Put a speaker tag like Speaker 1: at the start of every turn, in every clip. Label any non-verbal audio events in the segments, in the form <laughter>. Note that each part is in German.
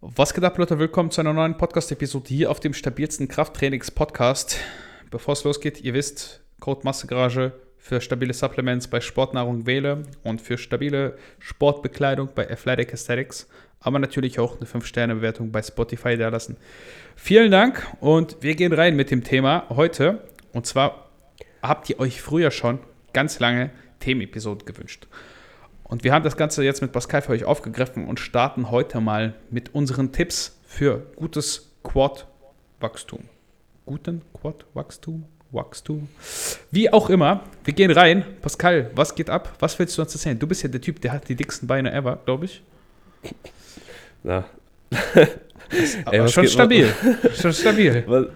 Speaker 1: Was geht ab, Leute? Willkommen zu einer neuen Podcast-Episode hier auf dem stabilsten Krafttrainings-Podcast. Bevor es losgeht, ihr wisst, Code Massegarage für stabile Supplements bei Sportnahrung wähle und für stabile Sportbekleidung bei Athletic Aesthetics, aber natürlich auch eine 5-Sterne-Bewertung bei Spotify da lassen. Vielen Dank und wir gehen rein mit dem Thema heute. Und zwar habt ihr euch früher schon ganz lange Themenepisoden gewünscht. Und wir haben das Ganze jetzt mit Pascal für euch aufgegriffen und starten heute mal mit unseren Tipps für gutes Quad-Wachstum. Guten Quad-Wachstum? Wachstum? Wie auch immer, wir gehen rein. Pascal, was geht ab? Was willst du uns erzählen? Du bist ja der Typ, der hat die dicksten Beine ever, glaube ich.
Speaker 2: Na. <laughs>
Speaker 1: Ey, schon stabil. schon stabil. <laughs>
Speaker 2: Was,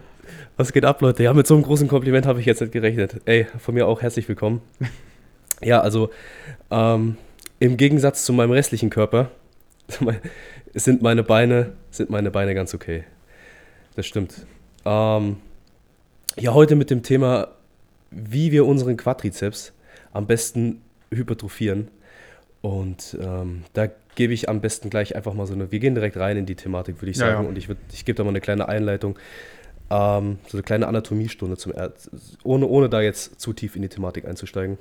Speaker 2: was geht ab, Leute? Ja, mit so einem großen Kompliment habe ich jetzt nicht gerechnet. Ey, von mir auch herzlich willkommen. <laughs> Ja, also, ähm, im Gegensatz zu meinem restlichen Körper <laughs> sind meine Beine, sind meine Beine ganz okay. Das stimmt. Ähm, ja, heute mit dem Thema, wie wir unseren Quadrizeps am besten hypertrophieren. Und ähm, da gebe ich am besten gleich einfach mal so eine, wir gehen direkt rein in die Thematik, würde ich sagen. Ja, ja. Und ich, ich gebe da mal eine kleine Einleitung, ähm, so eine kleine Anatomiestunde, zum, ohne, ohne da jetzt zu tief in die Thematik einzusteigen.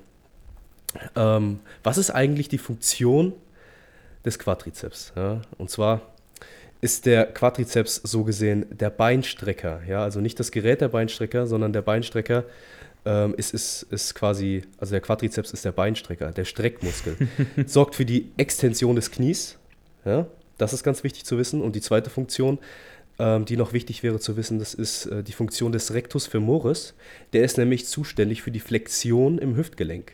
Speaker 2: Ähm, was ist eigentlich die Funktion des Quadrizeps? Ja? Und zwar ist der Quadrizeps so gesehen der Beinstrecker. Ja? Also nicht das Gerät der Beinstrecker, sondern der Beinstrecker ähm, ist, ist, ist quasi, also der Quadrizeps ist der Beinstrecker, der Streckmuskel. <laughs> Sorgt für die Extension des Knies. Ja? Das ist ganz wichtig zu wissen. Und die zweite Funktion, ähm, die noch wichtig wäre zu wissen, das ist äh, die Funktion des Rectus femoris. Der ist nämlich zuständig für die Flexion im Hüftgelenk.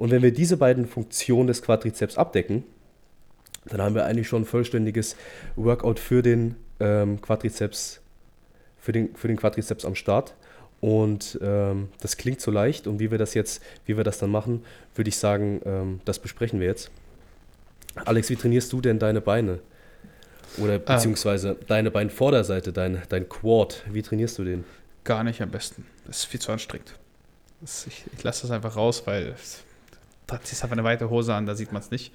Speaker 2: Und wenn wir diese beiden Funktionen des Quadrizeps abdecken, dann haben wir eigentlich schon ein vollständiges Workout für den ähm, Quadrizeps, für den, für den Quadrizeps am Start. Und ähm, das klingt so leicht. Und wie wir das jetzt, wie wir das dann machen, würde ich sagen, ähm, das besprechen wir jetzt. Alex, wie trainierst du denn deine Beine? Oder ah. beziehungsweise äh, deine Beinvorderseite, dein, dein Quad, wie trainierst du den?
Speaker 1: Gar nicht am besten. Das ist viel zu anstrengend. Das, ich, ich lasse das einfach raus, weil ziehst einfach eine weite Hose an, da sieht man es nicht.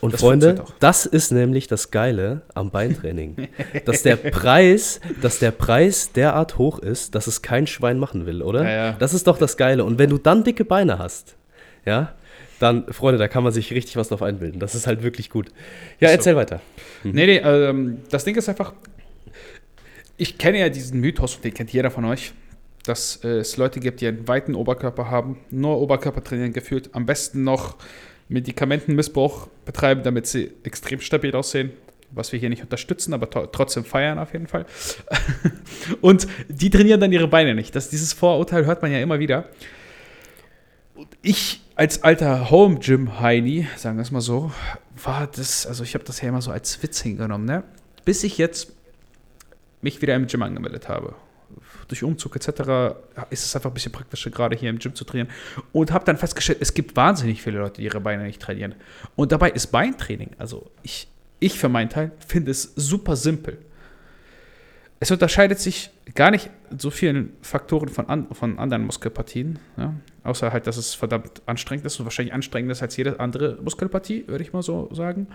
Speaker 2: Und das Freunde, das ist nämlich das Geile am Beintraining. <laughs> dass der Preis, dass der Preis derart hoch ist, dass es kein Schwein machen will, oder? Ja, ja. Das ist doch das Geile. Und wenn du dann dicke Beine hast, ja, dann, Freunde, da kann man sich richtig was drauf einbilden. Das ist halt wirklich gut. Ja, erzähl so. weiter.
Speaker 1: Hm. Nee, nee, ähm, das Ding ist einfach, ich kenne ja diesen Mythos, den kennt jeder von euch dass äh, es Leute gibt, die einen weiten Oberkörper haben, nur Oberkörper trainieren gefühlt, am besten noch Medikamentenmissbrauch betreiben, damit sie extrem stabil aussehen, was wir hier nicht unterstützen, aber trotzdem feiern auf jeden Fall. <laughs> und die trainieren dann ihre Beine nicht. Das, dieses Vorurteil hört man ja immer wieder. ich als alter Home Gym Heini, sagen wir es mal so, war das, also ich habe das ja immer so als Witz hingenommen, ne? Bis ich jetzt mich wieder im Gym angemeldet habe durch Umzug etc. ist es einfach ein bisschen praktischer, gerade hier im Gym zu trainieren. Und habe dann festgestellt, es gibt wahnsinnig viele Leute, die ihre Beine nicht trainieren. Und dabei ist Beintraining, also ich, ich für meinen Teil, finde es super simpel. Es unterscheidet sich gar nicht so vielen Faktoren von, an, von anderen Muskelpartien, ja? außer halt, dass es verdammt anstrengend ist und wahrscheinlich anstrengender ist als jede andere Muskelpartie, würde ich mal so sagen.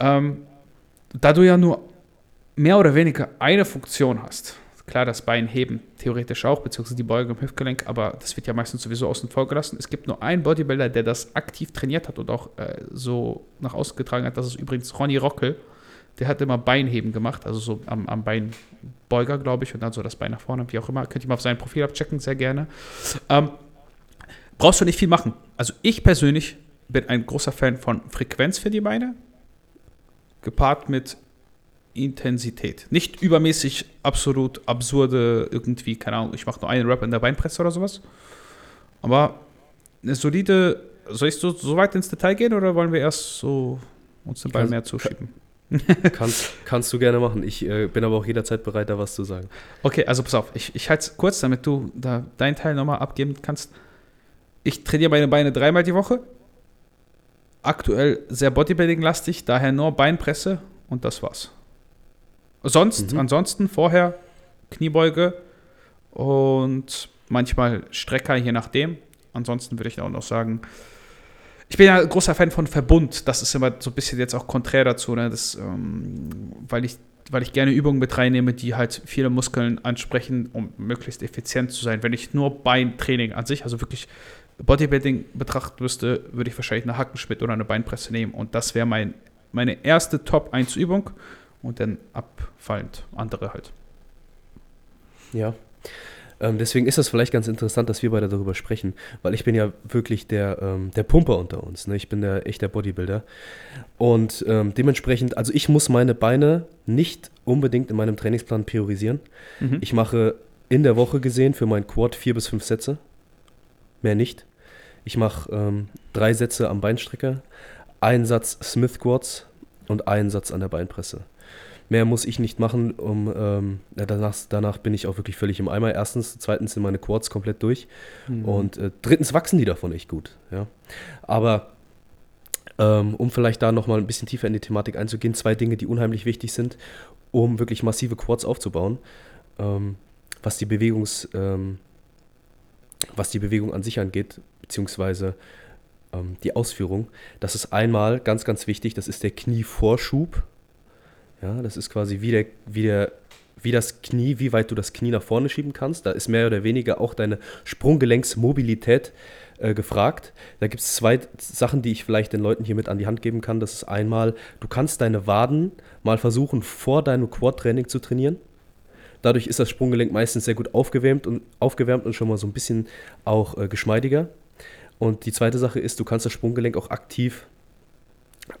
Speaker 1: Ähm, da du ja nur mehr oder weniger eine Funktion hast. Klar, das Bein heben theoretisch auch, beziehungsweise die Beugung im Hüftgelenk, aber das wird ja meistens sowieso außen vor gelassen. Es gibt nur einen Bodybuilder, der das aktiv trainiert hat und auch äh, so nach außen getragen hat. Das ist übrigens Ronny Rockel. Der hat immer Beinheben gemacht, also so am, am Beinbeuger, glaube ich, und dann so das Bein nach vorne, wie auch immer. Könnt ihr mal auf sein Profil abchecken, sehr gerne. Ähm, brauchst du nicht viel machen. Also ich persönlich bin ein großer Fan von Frequenz für die Beine, gepaart mit Intensität. Nicht übermäßig absolut absurde, irgendwie, keine Ahnung, ich mache nur einen Rap in der Beinpresse oder sowas. Aber eine solide, soll ich so, so weit ins Detail gehen oder wollen wir erst so uns den Ball mehr zuschieben? <laughs>
Speaker 2: kannst, kannst du gerne machen. Ich äh, bin aber auch jederzeit bereit, da was zu sagen.
Speaker 1: Okay, also pass auf, ich, ich halte es kurz, damit du da deinen Teil nochmal abgeben kannst. Ich trainiere meine Beine dreimal die Woche. Aktuell sehr Bodybuilding-lastig, daher nur Beinpresse und das war's. Sonst, mhm. ansonsten vorher Kniebeuge und manchmal Strecker, je nachdem. Ansonsten würde ich auch noch sagen, ich bin ja großer Fan von Verbund. Das ist immer so ein bisschen jetzt auch konträr dazu, ne? das, ähm, weil, ich, weil ich gerne Übungen mit reinnehme, die halt viele Muskeln ansprechen, um möglichst effizient zu sein. Wenn ich nur Beintraining an sich, also wirklich Bodybuilding betrachten müsste, würde ich wahrscheinlich eine Hackenschmidt oder eine Beinpresse nehmen. Und das wäre mein, meine erste Top-1-Übung und dann abfallend andere halt.
Speaker 2: Ja, ähm, deswegen ist das vielleicht ganz interessant, dass wir beide darüber sprechen, weil ich bin ja wirklich der, ähm, der Pumper unter uns. Ne? Ich bin der echter Bodybuilder. Und ähm, dementsprechend, also ich muss meine Beine nicht unbedingt in meinem Trainingsplan priorisieren. Mhm. Ich mache in der Woche gesehen für mein Quad vier bis fünf Sätze. Mehr nicht. Ich mache ähm, drei Sätze am Beinstrecker, einen Satz Smith Quads und einen Satz an der Beinpresse. Mehr muss ich nicht machen, um ähm, danach, danach bin ich auch wirklich völlig im Eimer. Erstens, zweitens sind meine Quads komplett durch mhm. und äh, drittens wachsen die davon echt gut. Ja. Aber ähm, um vielleicht da nochmal ein bisschen tiefer in die Thematik einzugehen, zwei Dinge, die unheimlich wichtig sind, um wirklich massive Quads aufzubauen, ähm, was die Bewegungs, ähm, was die Bewegung an sich angeht, beziehungsweise ähm, die Ausführung. Das ist einmal ganz, ganz wichtig, das ist der Knievorschub. Ja, das ist quasi wie, der, wie, der, wie das Knie, wie weit du das Knie nach vorne schieben kannst. Da ist mehr oder weniger auch deine Sprunggelenksmobilität äh, gefragt. Da gibt es zwei Sachen, die ich vielleicht den Leuten hier mit an die Hand geben kann. Das ist einmal, du kannst deine Waden mal versuchen, vor deinem Quad-Training zu trainieren. Dadurch ist das Sprunggelenk meistens sehr gut aufgewärmt und, aufgewärmt und schon mal so ein bisschen auch äh, geschmeidiger. Und die zweite Sache ist, du kannst das Sprunggelenk auch aktiv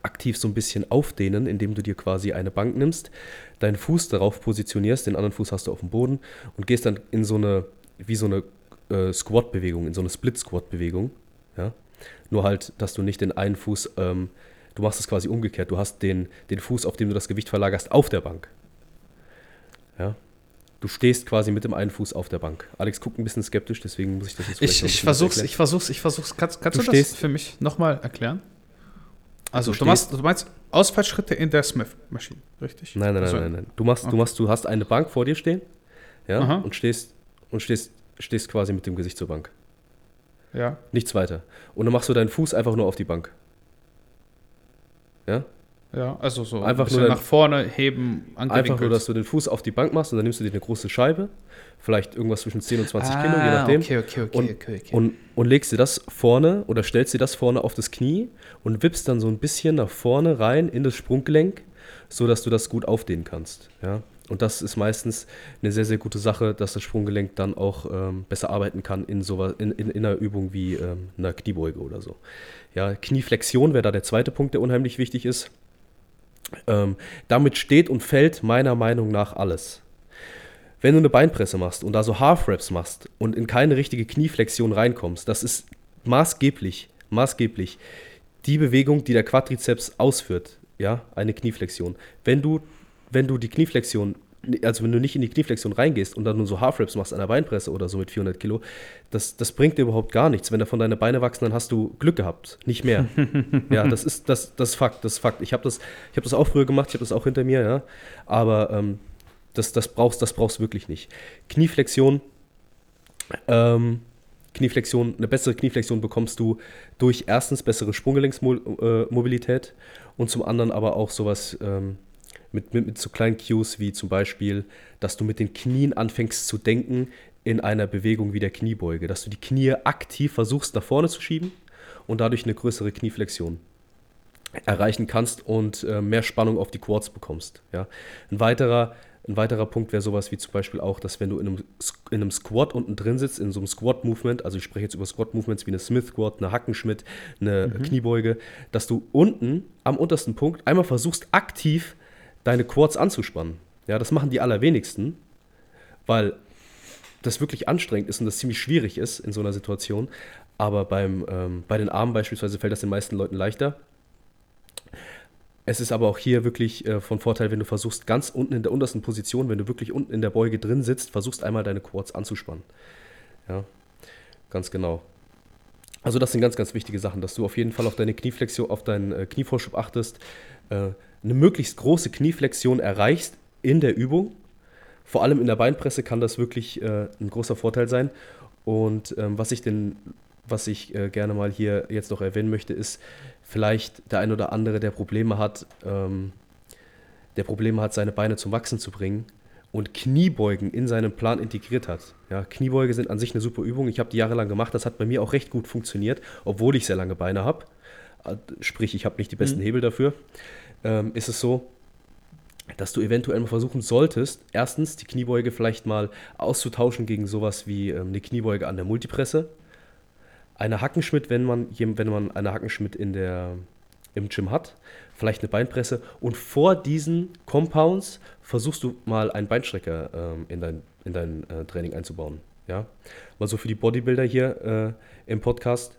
Speaker 2: aktiv so ein bisschen aufdehnen, indem du dir quasi eine Bank nimmst, deinen Fuß darauf positionierst, den anderen Fuß hast du auf dem Boden und gehst dann in so eine, wie so eine äh, Squat-Bewegung, in so eine Split-Squat-Bewegung. Ja? Nur halt, dass du nicht den einen Fuß, ähm, du machst es quasi umgekehrt, du hast den, den Fuß, auf dem du das Gewicht verlagerst, auf der Bank. Ja? Du stehst quasi mit dem einen Fuß auf der Bank. Alex guckt ein bisschen skeptisch, deswegen muss ich das
Speaker 1: jetzt Ich, ich versuch's, ich versuch's, ich versuch's. Kannst, kannst du, du das für mich nochmal erklären? Also du, machst, du meinst Ausfallschritte in der Smith-Maschine, richtig?
Speaker 2: Nein, nein, also, nein, nein, Du machst, okay. du machst, du hast eine Bank vor dir stehen, ja, Aha. und stehst und stehst, stehst quasi mit dem Gesicht zur Bank.
Speaker 1: Ja.
Speaker 2: Nichts weiter. Und dann machst du deinen Fuß einfach nur auf die Bank. Ja?
Speaker 1: Ja, also so
Speaker 2: einfach nur
Speaker 1: nach vorne heben,
Speaker 2: Einfach nur, dass du den Fuß auf die Bank machst und dann nimmst du dir eine große Scheibe, vielleicht irgendwas zwischen 10 und 20 ah, Kilo, je nachdem.
Speaker 1: Okay, okay, okay,
Speaker 2: und,
Speaker 1: okay, okay.
Speaker 2: Und, und legst dir das vorne oder stellst dir das vorne auf das Knie und wippst dann so ein bisschen nach vorne rein in das Sprunggelenk, sodass du das gut aufdehnen kannst. Ja? Und das ist meistens eine sehr, sehr gute Sache, dass das Sprunggelenk dann auch ähm, besser arbeiten kann in, so, in, in, in einer Übung wie ähm, einer Kniebeuge oder so. Ja, Knieflexion wäre da der zweite Punkt, der unheimlich wichtig ist. Ähm, damit steht und fällt meiner Meinung nach alles. Wenn du eine Beinpresse machst und da so Half-Raps machst und in keine richtige Knieflexion reinkommst, das ist maßgeblich, maßgeblich die Bewegung, die der Quadrizeps ausführt, ja, eine Knieflexion. Wenn du, wenn du die Knieflexion also wenn du nicht in die Knieflexion reingehst und dann nur so Half-Raps machst an der Beinpresse oder so mit 400 Kilo, das, das bringt dir überhaupt gar nichts. Wenn davon deine Beine wachsen, dann hast du Glück gehabt, nicht mehr. <laughs> ja, das ist das, das ist Fakt, das ist Fakt. Ich habe das, hab das auch früher gemacht, ich habe das auch hinter mir, ja. Aber ähm, das, das brauchst das brauchst wirklich nicht. Knieflexion, ähm, Knieflexion, eine bessere Knieflexion bekommst du durch erstens bessere Sprunggelenksmobilität äh, und zum anderen aber auch sowas ähm, mit, mit, mit so kleinen Cues wie zum Beispiel, dass du mit den Knien anfängst zu denken in einer Bewegung wie der Kniebeuge, dass du die Knie aktiv versuchst nach vorne zu schieben und dadurch eine größere Knieflexion erreichen kannst und äh, mehr Spannung auf die Quads bekommst. Ja. Ein, weiterer, ein weiterer Punkt wäre sowas wie zum Beispiel auch, dass wenn du in einem, in einem Squat unten drin sitzt, in so einem Squat-Movement, also ich spreche jetzt über Squat-Movements wie eine Smith-Squat, eine Hackenschmidt, eine mhm. Kniebeuge, dass du unten am untersten Punkt einmal versuchst aktiv deine Quads anzuspannen. Ja, das machen die allerwenigsten, weil das wirklich anstrengend ist und das ziemlich schwierig ist in so einer Situation. Aber beim, ähm, bei den Armen beispielsweise fällt das den meisten Leuten leichter. Es ist aber auch hier wirklich äh, von Vorteil, wenn du versuchst, ganz unten in der untersten Position, wenn du wirklich unten in der Beuge drin sitzt, versuchst einmal deine Quads anzuspannen. Ja, ganz genau. Also das sind ganz, ganz wichtige Sachen, dass du auf jeden Fall auf deine Knieflexion, auf deinen äh, Knievorschub achtest, äh, eine möglichst große Knieflexion erreichst in der Übung. Vor allem in der Beinpresse kann das wirklich äh, ein großer Vorteil sein. Und ähm, was ich den was ich äh, gerne mal hier jetzt noch erwähnen möchte, ist vielleicht der ein oder andere, der Probleme hat, ähm, der Probleme hat, seine Beine zum Wachsen zu bringen und Kniebeugen in seinen Plan integriert hat. Ja, Kniebeuge sind an sich eine super Übung. Ich habe die jahrelang gemacht. Das hat bei mir auch recht gut funktioniert, obwohl ich sehr lange Beine habe. Äh, sprich, ich habe nicht die besten mhm. Hebel dafür. Ähm, ist es so, dass du eventuell mal versuchen solltest, erstens die Kniebeuge vielleicht mal auszutauschen gegen sowas wie ähm, eine Kniebeuge an der Multipresse. Eine Hackenschmidt, wenn man, wenn man eine Hackenschmidt in der, im Gym hat, vielleicht eine Beinpresse und vor diesen Compounds versuchst du mal einen Beinstrecker ähm, in dein, in dein äh, Training einzubauen. Ja? Mal so für die Bodybuilder hier äh, im Podcast.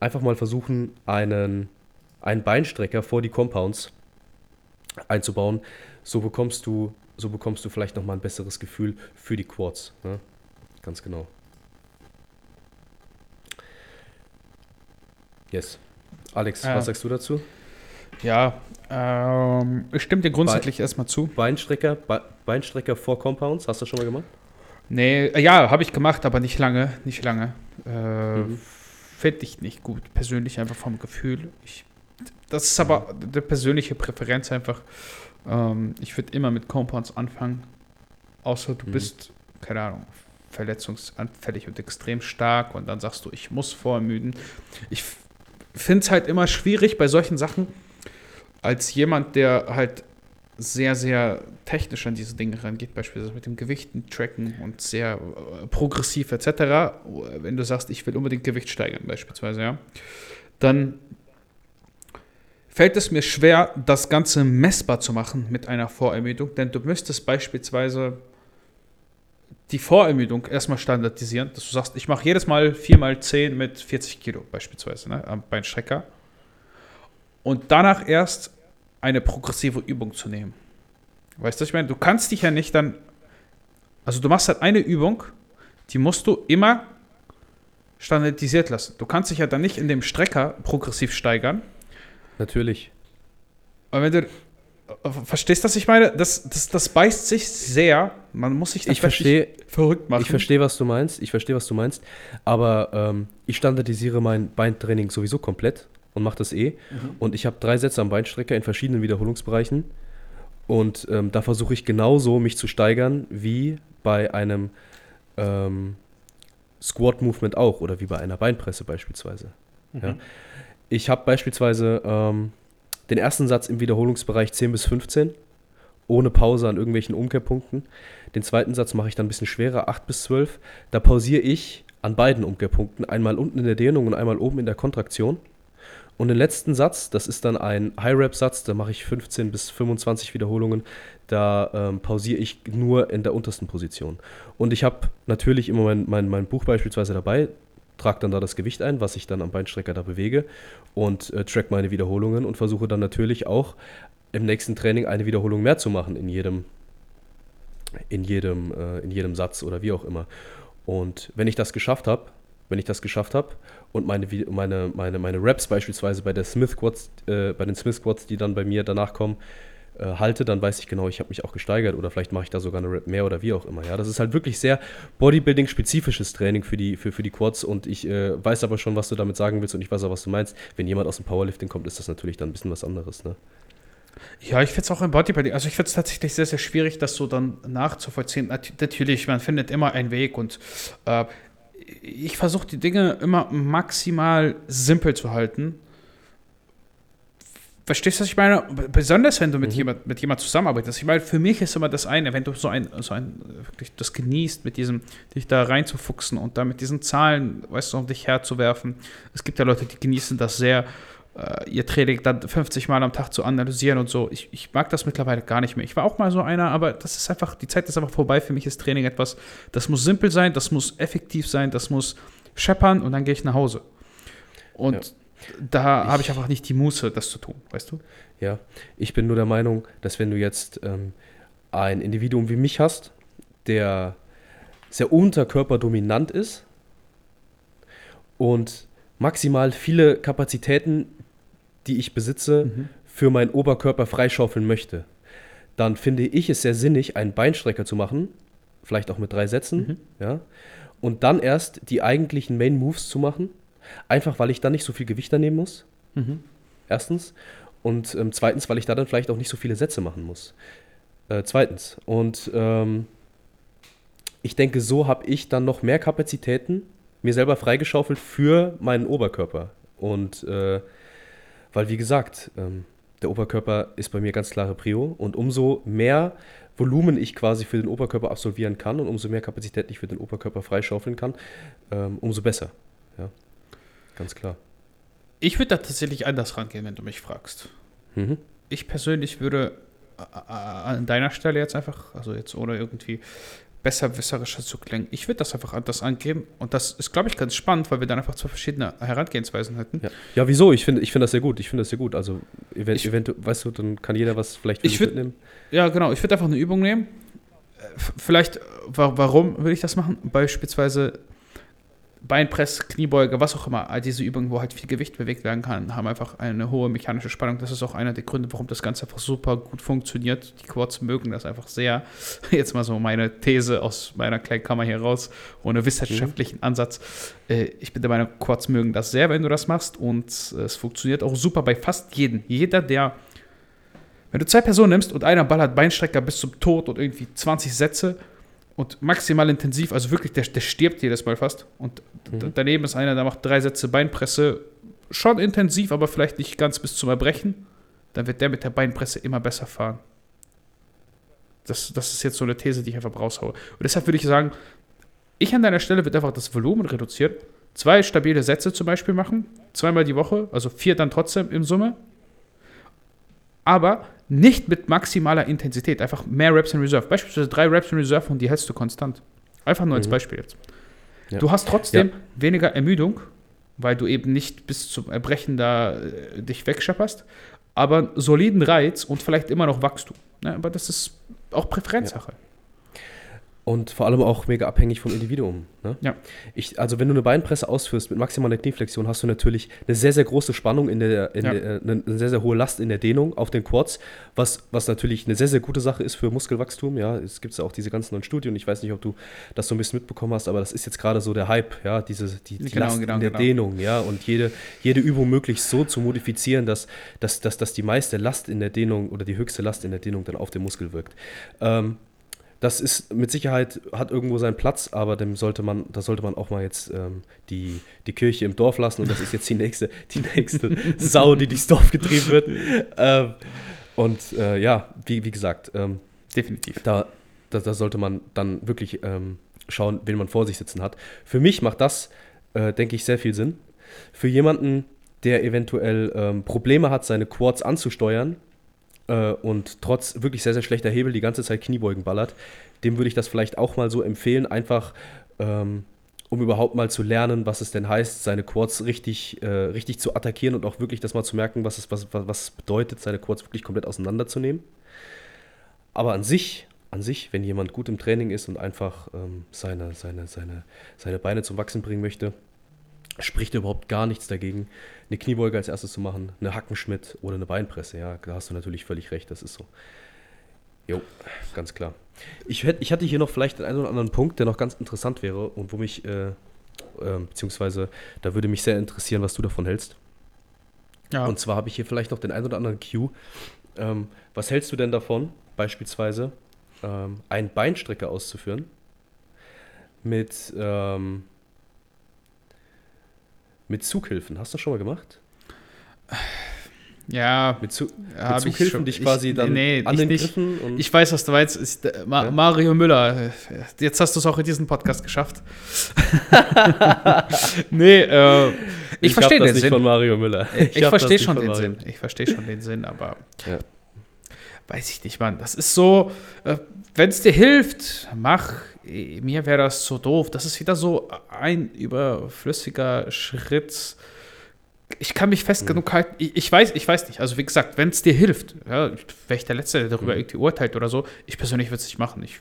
Speaker 2: Einfach mal versuchen, einen, einen Beinstrecker vor die Compounds einzubauen. So bekommst du, so bekommst du vielleicht nochmal ein besseres Gefühl für die Quads. Ne? Ganz genau. Yes. Alex, äh, was sagst du dazu?
Speaker 1: Ja, ähm, ich stimme dir grundsätzlich Be erstmal zu.
Speaker 2: Beinstrecker, Be Beinstrecker vor Compounds, hast du schon mal gemacht?
Speaker 1: Nee, äh, ja, habe ich gemacht, aber nicht lange, nicht lange. Äh, mhm. Finde ich nicht gut, persönlich einfach vom Gefühl. Ich, das ist aber eine persönliche Präferenz einfach. Ähm, ich würde immer mit Compounds anfangen, außer du mhm. bist, keine Ahnung, verletzungsanfällig und extrem stark und dann sagst du, ich muss vorermüden. Ich finde es halt immer schwierig bei solchen Sachen, als jemand, der halt sehr, sehr technisch an diese Dinge rangeht, beispielsweise mit dem Gewichten tracken und sehr äh, progressiv etc., wenn du sagst, ich will unbedingt Gewicht steigern beispielsweise, ja, dann fällt es mir schwer, das Ganze messbar zu machen mit einer Vorermüdung, denn du müsstest beispielsweise die Vorermüdung erstmal standardisieren, dass du sagst, ich mache jedes Mal 4x10 mit 40 Kilo beispielsweise ne, am Beinstrecker und danach erst eine progressive Übung zu nehmen. Weißt du, ich meine, du kannst dich ja nicht dann, also du machst halt eine Übung, die musst du immer standardisiert lassen. Du kannst dich ja dann nicht in dem Strecker progressiv steigern.
Speaker 2: Natürlich.
Speaker 1: Aber wenn du, verstehst du, was ich meine? Das, das, das beißt sich sehr. Man muss sich
Speaker 2: ich verstehe,
Speaker 1: verrückt machen.
Speaker 2: Ich verstehe, was du meinst. Ich verstehe, was du meinst. Aber ähm, ich standardisiere mein Beintraining sowieso komplett und mache das eh. Mhm. Und ich habe drei Sätze am Beinstrecker in verschiedenen Wiederholungsbereichen. Und ähm, da versuche ich genauso mich zu steigern wie bei einem ähm, Squat-Movement auch oder wie bei einer Beinpresse beispielsweise. Mhm. Ja. Ich habe beispielsweise ähm, den ersten Satz im Wiederholungsbereich 10 bis 15, ohne Pause an irgendwelchen Umkehrpunkten. Den zweiten Satz mache ich dann ein bisschen schwerer, 8 bis 12. Da pausiere ich an beiden Umkehrpunkten, einmal unten in der Dehnung und einmal oben in der Kontraktion. Und den letzten Satz, das ist dann ein High-Rap-Satz, da mache ich 15 bis 25 Wiederholungen, da ähm, pausiere ich nur in der untersten Position. Und ich habe natürlich immer mein, mein, mein Buch beispielsweise dabei, trage dann da das Gewicht ein, was ich dann am Beinstrecker da bewege und äh, track meine Wiederholungen und versuche dann natürlich auch im nächsten Training eine Wiederholung mehr zu machen in jedem, in jedem, äh, in jedem Satz oder wie auch immer. Und wenn ich das geschafft habe, wenn ich das geschafft habe und meine, meine, meine, meine Raps beispielsweise bei, der Smith Squats, äh, bei den Smith Squats, die dann bei mir danach kommen, halte, dann weiß ich genau, ich habe mich auch gesteigert oder vielleicht mache ich da sogar eine Rap mehr oder wie auch immer. Ja, das ist halt wirklich sehr Bodybuilding-spezifisches Training für die, für, für die Quads und ich äh, weiß aber schon, was du damit sagen willst und ich weiß auch, was du meinst. Wenn jemand aus dem Powerlifting kommt, ist das natürlich dann ein bisschen was anderes. Ne?
Speaker 1: Ja, ich finde es auch im Bodybuilding, also ich finde es tatsächlich sehr, sehr schwierig, das so dann nachzuvollziehen. Natürlich, man findet immer einen Weg und äh, ich versuche die Dinge immer maximal simpel zu halten. Verstehst du, was ich meine? Besonders wenn du mit mhm. jemand mit jemand zusammenarbeitest. Ich meine, für mich ist immer das eine, wenn du so ein, so ein wirklich das genießt, mit diesem, dich da reinzufuchsen und da mit diesen Zahlen, weißt du, um dich herzuwerfen. Es gibt ja Leute, die genießen das sehr äh, ihr Training dann 50 Mal am Tag zu analysieren und so. Ich, ich mag das mittlerweile gar nicht mehr. Ich war auch mal so einer, aber das ist einfach, die Zeit ist einfach vorbei. Für mich ist Training etwas, das muss simpel sein, das muss effektiv sein, das muss scheppern und dann gehe ich nach Hause. Und ja. Da habe ich einfach nicht die Muße, das zu tun, weißt du?
Speaker 2: Ja, ich bin nur der Meinung, dass wenn du jetzt ähm, ein Individuum wie mich hast, der sehr unterkörperdominant ist und maximal viele Kapazitäten die ich besitze, mhm. für meinen Oberkörper freischaufeln möchte, dann finde ich es sehr sinnig, einen Beinstrecker zu machen, vielleicht auch mit drei Sätzen, mhm. ja, und dann erst die eigentlichen Main Moves zu machen. Einfach weil ich dann nicht so viel Gewicht nehmen muss.
Speaker 1: Mhm.
Speaker 2: Erstens. Und ähm, zweitens, weil ich da dann vielleicht auch nicht so viele Sätze machen muss. Äh, zweitens. Und ähm, ich denke, so habe ich dann noch mehr Kapazitäten mir selber freigeschaufelt für meinen Oberkörper. Und äh, weil, wie gesagt, ähm, der Oberkörper ist bei mir ganz klare Prio. Und umso mehr Volumen ich quasi für den Oberkörper absolvieren kann und umso mehr Kapazität ich für den Oberkörper freischaufeln kann, ähm, umso besser. Ja, ganz klar.
Speaker 1: Ich würde da tatsächlich anders rangehen, wenn du mich fragst.
Speaker 2: Mhm.
Speaker 1: Ich persönlich würde äh, äh, an deiner Stelle jetzt einfach, also jetzt ohne irgendwie besserwisserischer zu klingen, ich würde das einfach anders angeben. Und das ist, glaube ich, ganz spannend, weil wir dann einfach zwei verschiedene Herangehensweisen hätten.
Speaker 2: Ja, ja wieso? Ich finde ich find das sehr gut. Ich finde das sehr gut. Also, event,
Speaker 1: Ich-
Speaker 2: event, weißt du, dann kann jeder was vielleicht
Speaker 1: Ich würd-
Speaker 2: mitnehmen.
Speaker 1: Ja, genau. Ich würde einfach eine Übung nehmen. Äh, Vielleicht, wa warum würde ich das machen? Beispielsweise Beinpress, Kniebeuge, was auch immer. All diese Übungen, wo halt viel Gewicht bewegt werden kann, haben einfach eine hohe mechanische Spannung. Das ist auch einer der Gründe, warum das Ganze einfach super gut funktioniert. Die Quads mögen das einfach sehr. <laughs> Jetzt mal so meine These aus meiner kleinen Kammer hier raus, ohne wissenschaftlichen Ansatz. Äh, Ich bin der Meinung, Quads mögen das sehr, wenn du das machst. Und äh, es funktioniert auch super bei fast jedem. Jeder, der wenn du zwei Personen nimmst und einer ballert Beinstrecker bis zum Tod und irgendwie 20 Sätze und maximal intensiv, also wirklich, der, der stirbt jedes Mal fast. Und
Speaker 2: Mhm.
Speaker 1: daneben ist einer, der macht drei Sätze Beinpresse, schon intensiv, aber vielleicht nicht ganz bis zum Erbrechen. Dann wird der mit der Beinpresse immer besser fahren. Das, das ist jetzt so eine These, die ich einfach raushaue. Und deshalb würde ich sagen, ich an deiner Stelle würde einfach das Volumen reduzieren. Zwei stabile Sätze zum Beispiel machen, zweimal die Woche, also vier dann trotzdem im Summe aber nicht mit maximaler Intensität. Einfach mehr Reps in Reserve. Beispielsweise drei Reps in Reserve und die hältst du konstant. Einfach nur als
Speaker 2: Mhm.
Speaker 1: Beispiel jetzt.
Speaker 2: Ja.
Speaker 1: Du hast trotzdem weniger Ermüdung, weil du eben nicht bis zum Erbrechen da äh, dich wegschapperst, aber einen soliden Reiz und vielleicht immer noch Wachstum. Ne? Aber das ist auch Präferenzsache.
Speaker 2: Und vor allem auch mega abhängig vom Individuum. Ne?
Speaker 1: Ja.
Speaker 2: Ich, also wenn du eine Beinpresse ausführst mit maximaler Knieflexion, hast du natürlich eine sehr, sehr große Spannung in der, in
Speaker 1: Ja.
Speaker 2: der äh, eine, eine sehr, sehr hohe Last in der Dehnung auf den Quads, was, was natürlich eine sehr, sehr gute Sache ist für Muskelwachstum. Ja, es gibt ja auch diese ganzen neuen Studien. Ich weiß nicht, ob du das so ein bisschen mitbekommen hast, aber das ist jetzt gerade so der Hype, ja, diese die, die
Speaker 1: Genau,
Speaker 2: Last
Speaker 1: genau,
Speaker 2: in der
Speaker 1: genau.
Speaker 2: Dehnung, ja, und jede, jede Übung möglichst so zu modifizieren, dass, dass, dass, dass die meiste Last in der Dehnung oder die höchste Last in der Dehnung dann auf den Muskel wirkt. Ähm, das ist mit Sicherheit, hat irgendwo seinen Platz, aber dem sollte man, da sollte man auch mal jetzt ähm, die, die Kirche im Dorf lassen und das ist jetzt die nächste, <laughs> die nächste Sau, die durchs Dorf getrieben wird. Ähm, und äh, ja, wie, wie gesagt, ähm,
Speaker 1: Definitiv.
Speaker 2: da, da, da sollte man dann wirklich ähm, schauen, wen man vor sich sitzen hat. Für mich macht das, äh, denke ich, sehr viel Sinn. Für jemanden, der eventuell ähm, Probleme hat, seine Quads anzusteuern äh, und trotz wirklich sehr, sehr schlechter Hebel die ganze Zeit Kniebeugen ballert, dem würde ich das vielleicht auch mal so empfehlen, einfach ähm, um überhaupt mal zu lernen, was es denn heißt, seine Quads richtig, äh, richtig zu attackieren und auch wirklich das mal zu merken, was es was, was, bedeutet, seine Quads wirklich komplett auseinanderzunehmen. Aber an sich, an sich, wenn jemand gut im Training ist und einfach ähm, seine, seine, seine, seine Beine zum Wachsen bringen möchte, spricht überhaupt gar nichts dagegen, eine Kniebeuge als erstes zu machen, eine Hackenschmidt oder eine Beinpresse. Ja, da hast du natürlich völlig recht, das ist so. Jo, ganz klar. Ich, hätt, ich hatte hier noch vielleicht den einen oder anderen Punkt, der noch ganz interessant wäre und wo mich, äh, äh, beziehungsweise da würde mich sehr interessieren, was du davon hältst.
Speaker 1: Ja.
Speaker 2: Und zwar habe ich hier vielleicht noch den einen oder anderen Cue. Ähm, was hältst du denn davon, beispielsweise ähm, einen Beinstrecker auszuführen mit, ähm, mit Zughilfen? Hast du das schon mal gemacht?
Speaker 1: ja,
Speaker 2: Mit, Zu mit
Speaker 1: ich
Speaker 2: Zughilfen dich
Speaker 1: ich-
Speaker 2: quasi dann
Speaker 1: nee,
Speaker 2: an
Speaker 1: ich
Speaker 2: den
Speaker 1: nicht.
Speaker 2: Griffen
Speaker 1: Ich weiß, was du meinst. Ist, äh, Ma
Speaker 2: Ja?
Speaker 1: Mario Müller. äh, Jetzt hast du es auch in diesem Podcast geschafft. <laughs> nee, äh, ich,
Speaker 2: hab
Speaker 1: verstehe den
Speaker 2: nicht
Speaker 1: Sinn.
Speaker 2: von Mario Müller.
Speaker 1: ich
Speaker 2: hab das
Speaker 1: verstehe schon den. Sinn. Ich verstehe schon den Sinn, aber
Speaker 2: Ja.
Speaker 1: weiß ich nicht, Mann. Das ist so, äh, wenn es dir hilft, mach. Mir wäre das so doof. Das ist wieder so ein überflüssiger Schritt. Ich kann mich fest
Speaker 2: Mhm.
Speaker 1: genug halten. Ich, ich weiß, ich weiß nicht. Also wie gesagt, wenn es dir hilft, ja, wäre ich der Letzte, der darüber
Speaker 2: Mhm.
Speaker 1: irgendwie urteilt oder so. Ich persönlich würde es nicht machen. Ich,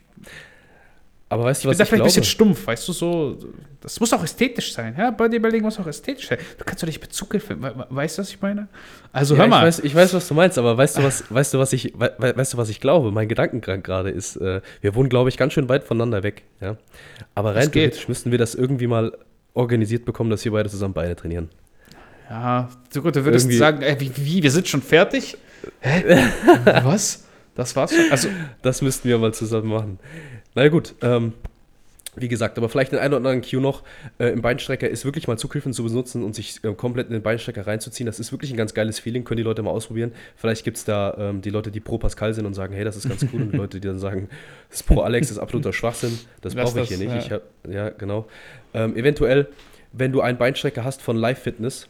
Speaker 2: Aber weißt du,
Speaker 1: Ich
Speaker 2: was
Speaker 1: bin da
Speaker 2: ich
Speaker 1: vielleicht ein bisschen
Speaker 2: glaube?
Speaker 1: stumpf, weißt du, so. Das muss auch ästhetisch sein. Ja, Bodybuilding muss auch ästhetisch sein. Du kannst doch nicht Bezug filmen. We- we- Weißt du, was ich meine? Also
Speaker 2: Ja,
Speaker 1: hör mal.
Speaker 2: Ich weiß, ich weiß, was du meinst, aber weißt du, was, weißt du, was ich, we, we- weißt du, was ich glaube? Mein Gedankengang gerade ist, äh, wir wohnen, glaube ich, ganz schön weit voneinander weg. Ja? Aber rein theoretisch müssten wir das irgendwie mal organisiert bekommen, dass wir beide zusammen Beine trainieren.
Speaker 1: Ja, so gut, du würdest
Speaker 2: Irgendwie-
Speaker 1: sagen, äh, wie, wie, wir sind schon fertig? Hä? <laughs> was? Das war's schon? Also,
Speaker 2: Das müssten wir mal zusammen machen. Na ja, gut, ähm, wie gesagt, aber vielleicht den einen oder anderen Cue noch. Äh, Im Beinstrecker ist wirklich mal Zughilfen zu benutzen und sich äh, komplett in den Beinstrecker reinzuziehen. Das ist wirklich ein ganz geiles Feeling, können die Leute mal ausprobieren. Vielleicht gibt es da ähm, die Leute, die pro Pascal sind und sagen, hey, das ist ganz cool. und die Leute, die dann sagen, <laughs> das ist pro Alex, das ist absoluter Schwachsinn. Das brauche ich
Speaker 1: das,
Speaker 2: hier nicht.
Speaker 1: ja.
Speaker 2: Ich hab, ja, genau. Ähm, eventuell, wenn du einen Beinstrecker hast von Live Fitness,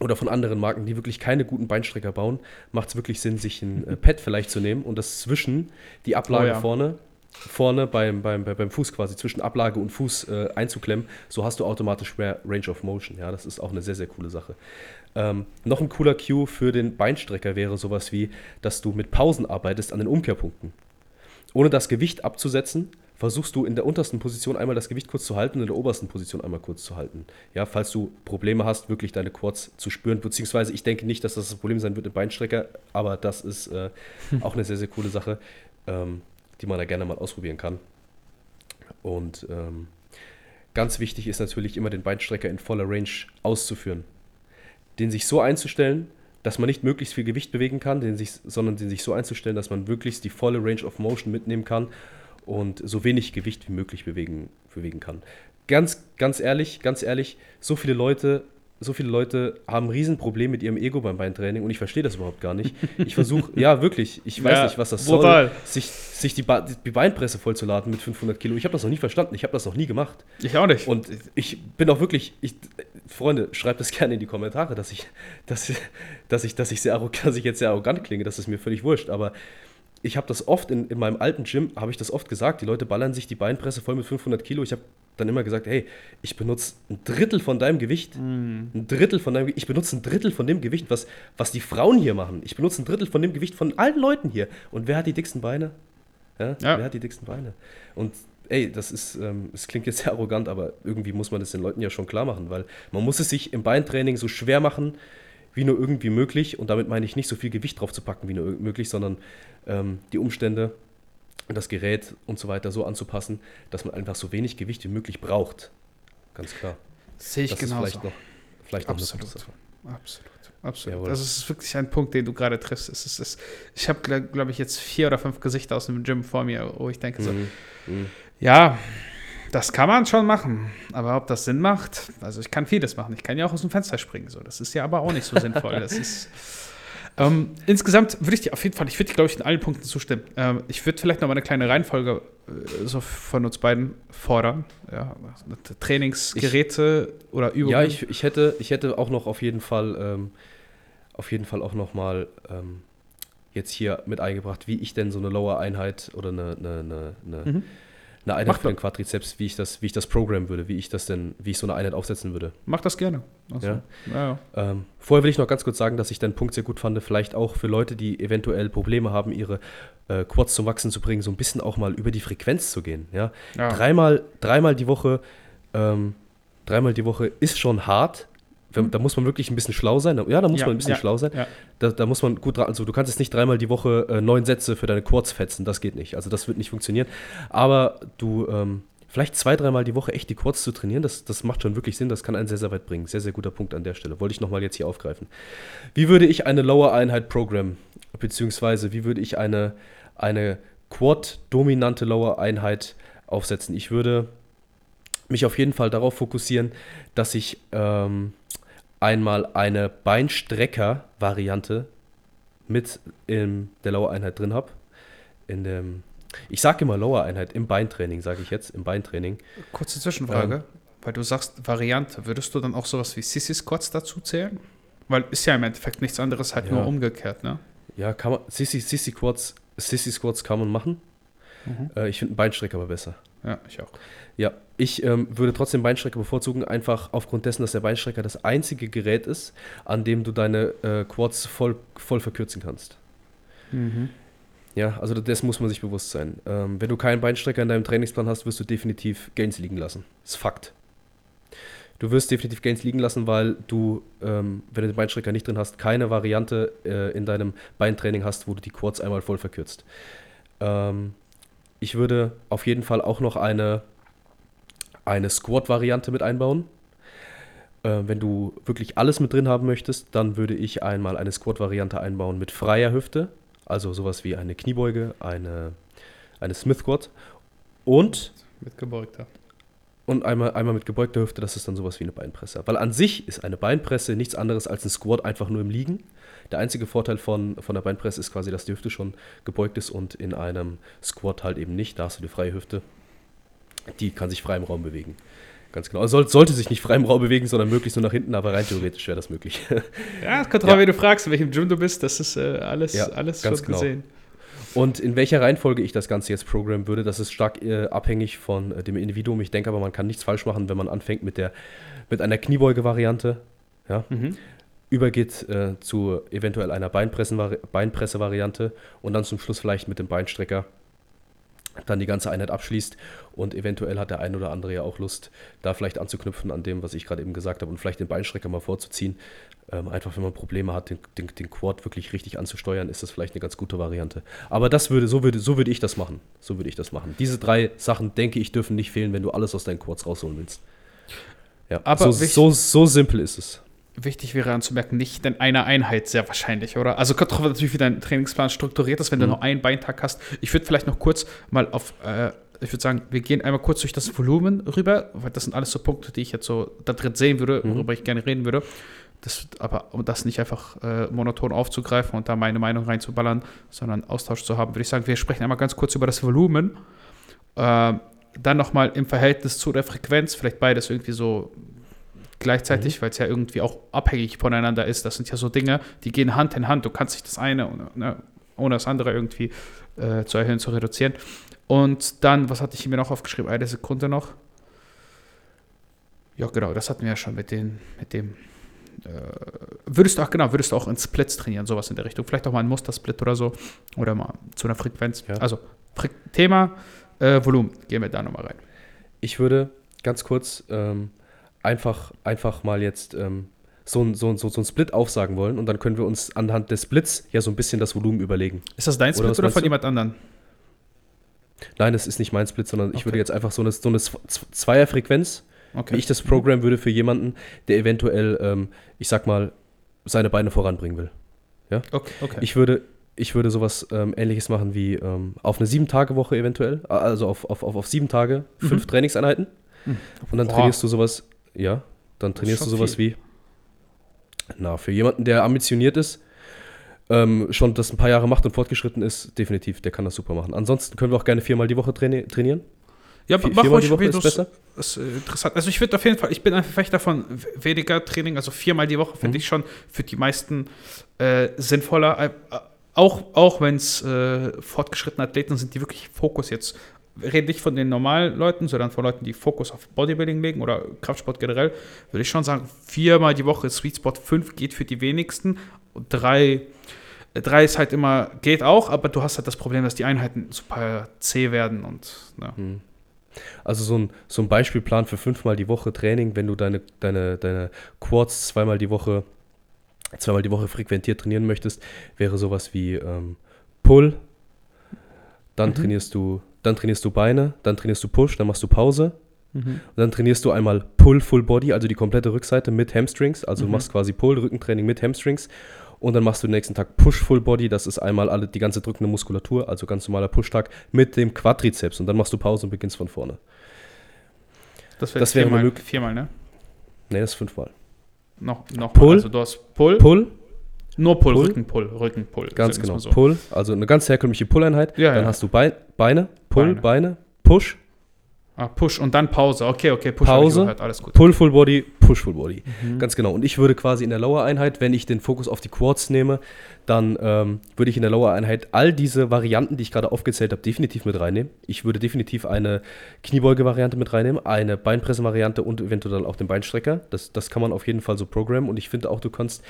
Speaker 2: oder von anderen Marken, die wirklich keine guten Beinstrecker bauen, macht es wirklich Sinn, sich ein äh, Pad vielleicht zu nehmen und das zwischen die Ablage
Speaker 1: Oh ja.
Speaker 2: vorne, vorne beim, beim, beim Fuß quasi, zwischen Ablage und Fuß äh, einzuklemmen. So hast du automatisch mehr Range of Motion. Ja, das ist auch eine sehr, sehr coole Sache. Ähm, noch ein cooler Cue für den Beinstrecker wäre sowas wie, dass du mit Pausen arbeitest an den Umkehrpunkten. Ohne das Gewicht abzusetzen, versuchst du in der untersten Position einmal das Gewicht kurz zu halten und in der obersten Position einmal kurz zu halten. Ja, falls du Probleme hast, wirklich deine Quads zu spüren, beziehungsweise ich denke nicht, dass das das Problem sein wird im Beinstrecker, aber das ist äh, <laughs> auch eine sehr, sehr coole Sache, ähm, die man da gerne mal ausprobieren kann. Und ähm, ganz wichtig ist natürlich immer den Beinstrecker in voller Range auszuführen. Den sich so einzustellen, dass man nicht möglichst viel Gewicht bewegen kann, den sich, sondern den sich so einzustellen, dass man wirklich die volle Range of Motion mitnehmen kann und so wenig Gewicht wie möglich bewegen, bewegen kann. Ganz, ganz ehrlich, ganz ehrlich, so viele Leute, so viele Leute haben ein Riesenproblem mit ihrem Ego beim Beintraining und ich verstehe das überhaupt gar nicht. Ich versuche, <laughs> ja wirklich, ich weiß
Speaker 1: Ja,
Speaker 2: nicht, was das
Speaker 1: brutal.
Speaker 2: soll, sich, sich die, ba die Beinpresse vollzuladen mit 500 Kilo. Ich habe das noch nie verstanden, ich habe das noch nie gemacht.
Speaker 1: ich auch nicht.
Speaker 2: Und ich bin auch wirklich, ich, Freunde, schreibt das gerne in die Kommentare, dass ich, dass, dass ich, dass ich, sehr arrogant, dass ich jetzt sehr arrogant klinge, das ist mir völlig wurscht. Aber ich habe das oft in, in meinem alten Gym, habe ich das oft gesagt, die Leute ballern sich die Beinpresse voll mit 500 Kilo. Ich habe dann immer gesagt, hey, ich benutze ein Drittel von deinem Gewicht, ein Drittel von deinem, ich benutze ein Drittel von dem Gewicht, was, was die Frauen hier machen. Ich benutze ein Drittel von dem Gewicht von allen Leuten hier. Und wer hat die dicksten Beine? Ja,
Speaker 1: Ja.
Speaker 2: Wer hat die dicksten Beine? Und ey, das ist, ähm, es klingt jetzt <laughs> sehr arrogant, aber irgendwie muss man das den Leuten ja schon klar machen, weil man muss es sich im Beintraining so schwer machen, wie nur irgendwie möglich. Und damit meine ich nicht so viel Gewicht drauf zu packen, wie nur möglich, sondern ähm, die Umstände, das Gerät und so weiter so anzupassen, dass man einfach so wenig Gewicht wie möglich braucht. Ganz klar.
Speaker 1: Sehe ich
Speaker 2: das ist
Speaker 1: genauso.
Speaker 2: vielleicht noch, vielleicht noch
Speaker 1: Absolut. Absolut. Absolut.
Speaker 2: Jawohl.
Speaker 1: Das ist wirklich ein Punkt, den du gerade triffst. Es ist, es, ich habe, glaube glaub ich, jetzt vier oder fünf Gesichter aus dem Gym vor mir, wo ich denke, so,
Speaker 2: Mhm. Mhm.
Speaker 1: ja, das kann man schon machen. Aber ob das Sinn macht, also ich kann vieles machen. Ich kann ja auch aus dem Fenster springen. So. Das ist ja aber auch nicht so sinnvoll. Das ist. <laughs> Ähm, insgesamt würde ich dir auf jeden Fall, ich würde dir, glaube ich, in allen Punkten zustimmen. Ähm, ich würde vielleicht noch mal eine kleine Reihenfolge äh, so von uns beiden fordern. Ja, Trainingsgeräte oder Übungen.
Speaker 2: Ja, ich, ich, hätte, ich hätte auch noch auf jeden Fall, ähm, auf jeden Fall auch noch mal ähm, jetzt hier mit eingebracht, wie ich denn so eine Lower-Einheit oder eine, eine, eine, eine,
Speaker 1: Mhm.
Speaker 2: Eine Einheit
Speaker 1: Mach
Speaker 2: für den. Quadrizeps, wie ich das, wie ich das programmen würde, wie ich das denn, wie ich so eine Einheit aufsetzen würde.
Speaker 1: Mach das gerne. Also,
Speaker 2: Ja.
Speaker 1: ja, ja.
Speaker 2: Ähm, vorher will ich noch ganz kurz sagen, dass ich deinen Punkt sehr gut fand, vielleicht auch für Leute, die eventuell Probleme haben, ihre äh, Quads zum Wachsen zu bringen, so ein bisschen auch mal über die Frequenz zu gehen. Ja. Dreimal, dreimal die Woche, ähm, dreimal die Woche ist schon hart. Da muss man wirklich ein bisschen schlau sein. Ja, da muss
Speaker 1: Ja,
Speaker 2: man ein bisschen
Speaker 1: ja,
Speaker 2: schlau sein.
Speaker 1: ja.
Speaker 2: Da, da muss man gut dran. Also du kannst jetzt nicht dreimal die Woche äh, neun Sätze für deine Quads fetzen. Das geht nicht. Also das wird nicht funktionieren. Aber du ähm, vielleicht zwei, dreimal die Woche echt die Quads zu trainieren, das, das macht schon wirklich Sinn. Das kann einen sehr, sehr weit bringen. Sehr, sehr guter Punkt an der Stelle. Wollte ich nochmal jetzt hier aufgreifen. Wie würde ich eine Lower-Einheit programmen? Beziehungsweise wie würde ich eine, eine Quad-dominante Lower-Einheit aufsetzen? Ich würde mich auf jeden Fall darauf fokussieren, dass ich ähm, einmal eine Beinstrecker-Variante mit in der Lower-Einheit drin habe. In dem, ich sage immer Lower-Einheit, im Beintraining, sage ich jetzt, im Beintraining.
Speaker 1: Kurze Zwischenfrage,
Speaker 2: Ähm.
Speaker 1: weil du sagst Variante. Würdest du dann auch sowas wie Sissy Squats dazu zählen? Weil ist ja im Endeffekt nichts anderes, halt
Speaker 2: Ja.
Speaker 1: nur umgekehrt, ne?
Speaker 2: Ja, kann man, Sissy, Sissy Sissy Squats kann man machen.
Speaker 1: Mhm.
Speaker 2: Äh, ich finde einen Beinstrecker aber besser.
Speaker 1: Ja, ich auch.
Speaker 2: Ja, ich ähm, würde trotzdem Beinstrecker bevorzugen, einfach aufgrund dessen, dass der Beinstrecker das einzige Gerät ist, an dem du deine äh, Quads voll, voll verkürzen kannst.
Speaker 1: Mhm.
Speaker 2: Ja, also das muss man sich bewusst sein. Ähm, wenn du keinen Beinstrecker in deinem Trainingsplan hast, wirst du definitiv Gains liegen lassen. Das ist Fakt. Du wirst definitiv Gains liegen lassen, weil du, ähm, wenn du den Beinstrecker nicht drin hast, keine Variante äh, in deinem Beintraining hast, wo du die Quads einmal voll verkürzt. Ähm, ich würde auf jeden Fall auch noch eine, eine Squat-Variante mit einbauen. Äh, wenn du wirklich alles mit drin haben möchtest, dann würde ich einmal eine Squat-Variante einbauen mit freier Hüfte. Also sowas wie eine Kniebeuge, eine, eine Smith Squat und
Speaker 1: Mit gebeugter.
Speaker 2: Und einmal, einmal mit gebeugter Hüfte, das ist dann sowas wie eine Beinpresse. Weil an sich ist eine Beinpresse nichts anderes als ein Squat einfach nur im Liegen. Der einzige Vorteil von, von der Beinpresse ist quasi, dass die Hüfte schon gebeugt ist und in einem Squat halt eben nicht. Da hast du die freie Hüfte. Die kann sich frei im Raum bewegen. Ganz genau. Also soll, sollte sich nicht frei im Raum bewegen, sondern möglichst nur nach hinten, aber rein theoretisch wäre das möglich.
Speaker 1: Ja, <laughs> es kommt
Speaker 2: Ja.
Speaker 1: drauf, wie du fragst, in welchem Gym du bist. Das ist äh, alles,
Speaker 2: Ja,
Speaker 1: alles
Speaker 2: ganz
Speaker 1: schon
Speaker 2: genau.
Speaker 1: gesehen.
Speaker 2: Und in welcher Reihenfolge ich das Ganze jetzt programmen würde, das ist stark äh, abhängig von äh, dem Individuum. Ich denke aber, man kann nichts falsch machen, wenn man anfängt mit, der, mit einer Kniebeuge-Variante, ja,
Speaker 1: Mhm.
Speaker 2: übergeht äh, zu eventuell einer Beinpresse-Variante und dann zum Schluss vielleicht mit dem Beinstrecker dann die ganze Einheit abschließt und eventuell hat der ein oder andere ja auch Lust, da vielleicht anzuknüpfen an dem, was ich gerade eben gesagt habe und vielleicht den Beinstrecker mal vorzuziehen. Ähm, einfach, wenn man Probleme hat, den, den, den Quad wirklich richtig anzusteuern, ist das vielleicht eine ganz gute Variante. Aber das würde, so würde, so würde ich das machen. So würde ich das machen. Diese drei Sachen, denke ich, dürfen nicht fehlen, wenn du alles aus deinen Quads rausholen willst. Ja,
Speaker 1: Aber
Speaker 2: so, so, so simpel ist es.
Speaker 1: Wichtig wäre anzumerken, nicht in einer Einheit sehr wahrscheinlich, oder? Also kommt drauf an, natürlich, wie dein Trainingsplan strukturiert ist, wenn du
Speaker 2: Mhm.
Speaker 1: nur einen Beintag hast. Ich würde vielleicht noch kurz mal auf, äh, ich würde sagen, wir gehen einmal kurz durch das Volumen rüber, weil das sind alles so Punkte, die ich jetzt so da drin sehen würde,
Speaker 2: Mhm.
Speaker 1: worüber ich gerne reden würde. Das, aber um das nicht einfach äh, monoton aufzugreifen und da meine Meinung reinzuballern, sondern Austausch zu haben, würde ich sagen, wir sprechen einmal ganz kurz über das Volumen. Ähm, dann nochmal im Verhältnis zu der Frequenz, vielleicht beides irgendwie so gleichzeitig, weil es ja irgendwie auch abhängig voneinander ist. Das sind ja so Dinge, die gehen Hand in Hand. Du kannst nicht das eine ohne, ne, ohne das andere irgendwie äh, zu erhöhen, zu reduzieren. Und dann, was hatte ich mir noch aufgeschrieben? Eine Sekunde noch. Ja, genau, das hatten wir ja schon mit, den, mit dem. Äh, würdest du auch, genau, würdest du auch in Splits trainieren, sowas in der Richtung. Vielleicht auch mal ein Mustersplit oder so. Oder mal zu einer Frequenz.
Speaker 2: Ja.
Speaker 1: Also, Fre Thema, äh, Volumen, gehen wir da nochmal rein.
Speaker 2: Ich würde ganz kurz ähm, einfach, einfach mal jetzt ähm, so ein, so, ein, so, so ein Split aufsagen wollen und dann können wir uns anhand des Splits ja so ein bisschen das Volumen überlegen.
Speaker 1: Ist das dein
Speaker 2: Oder
Speaker 1: Split oder,
Speaker 2: meinst
Speaker 1: von
Speaker 2: du?
Speaker 1: jemand anderen?
Speaker 2: Nein, das ist nicht mein Split, sondern ich
Speaker 1: Okay.
Speaker 2: würde jetzt einfach so eine, so eine Zweierfrequenz,
Speaker 1: Okay.
Speaker 2: wie ich das Programm würde für jemanden, der eventuell, ähm, ich sag mal, seine Beine voranbringen will.
Speaker 1: okay, okay.
Speaker 2: Ich würde, ich würde sowas ähm, ähnliches machen wie ähm, auf eine Sieben-Tage-Woche eventuell, also auf, auf, auf, auf sieben Tage, fünf
Speaker 1: Mhm.
Speaker 2: Trainingseinheiten.
Speaker 1: Mhm.
Speaker 2: Und dann
Speaker 1: Boah.
Speaker 2: trainierst du sowas, ja, dann trainierst du sowas
Speaker 1: viel.
Speaker 2: wie, na, für jemanden, der ambitioniert ist, ähm, schon das ein paar Jahre macht und fortgeschritten ist, definitiv, der kann das super machen. Ansonsten können wir auch gerne viermal die Woche traini trainieren.
Speaker 1: Ja,
Speaker 2: Vi-
Speaker 1: mach ruhig, wie
Speaker 2: besser.
Speaker 1: ist äh, interessant. Also ich würde auf jeden Fall, ich bin ein Verfechter von weniger Training, also viermal die Woche finde
Speaker 2: Mhm.
Speaker 1: ich schon für die meisten äh, sinnvoller. Äh, äh, auch auch wenn es äh, fortgeschrittene Athleten sind, die wirklich Fokus jetzt, wir reden nicht von den normalen Leuten, sondern von Leuten, die Fokus auf Bodybuilding legen oder Kraftsport generell, würde ich schon sagen, viermal die Woche Sweet Spot, fünf geht für die wenigsten und drei Drei ist halt immer, geht auch, aber du hast halt das Problem, dass die Einheiten super zäh werden und ne.
Speaker 2: Hm. Also so ein, so ein Beispielplan für fünfmal die Woche Training, wenn du deine, deine, deine Quads zweimal die Woche, zweimal die Woche frequentiert trainieren möchtest, wäre sowas wie ähm, Pull, dann
Speaker 1: Mhm.
Speaker 2: trainierst du, dann trainierst du Beine, dann trainierst du Push, dann machst du Pause
Speaker 1: Mhm.
Speaker 2: und dann trainierst du einmal Pull Full Body, also die komplette Rückseite mit Hamstrings, also du
Speaker 1: Mhm.
Speaker 2: machst quasi Pull Rückentraining mit Hamstrings und dann machst du den nächsten Tag Push Full Body, das ist einmal alle, die ganze drückende Muskulatur, also ganz normaler Push-Tag mit dem Quadrizeps und dann machst du Pause und beginnst von vorne.
Speaker 1: Das, wäre
Speaker 2: Das wäre
Speaker 1: viermal, viermal, ne?
Speaker 2: Ne, das ist fünfmal.
Speaker 1: Noch, noch
Speaker 2: Pull.
Speaker 1: Also du hast Pull,
Speaker 2: Pull,
Speaker 1: nur Pull,
Speaker 2: Pull.
Speaker 1: Rückenpull, Rückenpull.
Speaker 2: ganz
Speaker 1: sagen wir's
Speaker 2: genau.
Speaker 1: mal So.
Speaker 2: Pull, also eine ganz herkömmliche Pull-Einheit.
Speaker 1: Ja,
Speaker 2: dann
Speaker 1: ja.
Speaker 2: hast du Bein, Beine, Pull,
Speaker 1: Beine.
Speaker 2: Beine, Push,
Speaker 1: Ah, Push und dann Pause. Okay, okay, Push
Speaker 2: Pause.
Speaker 1: alles gut.
Speaker 2: Pull Full Body, Push Full Body.
Speaker 1: Mhm.
Speaker 2: Ganz genau. Und ich würde quasi in der Lower-Einheit, wenn ich den Fokus auf die Quads nehme, dann ähm, würde ich in der Lower-Einheit all diese Varianten, die ich gerade aufgezählt habe, definitiv mit reinnehmen. Ich würde definitiv eine Kniebeuge-Variante mit reinnehmen, eine Beinpresse-Variante und eventuell auch den Beinstrecker. Das, das kann man auf jeden Fall so programmen. Und ich finde auch, du kannst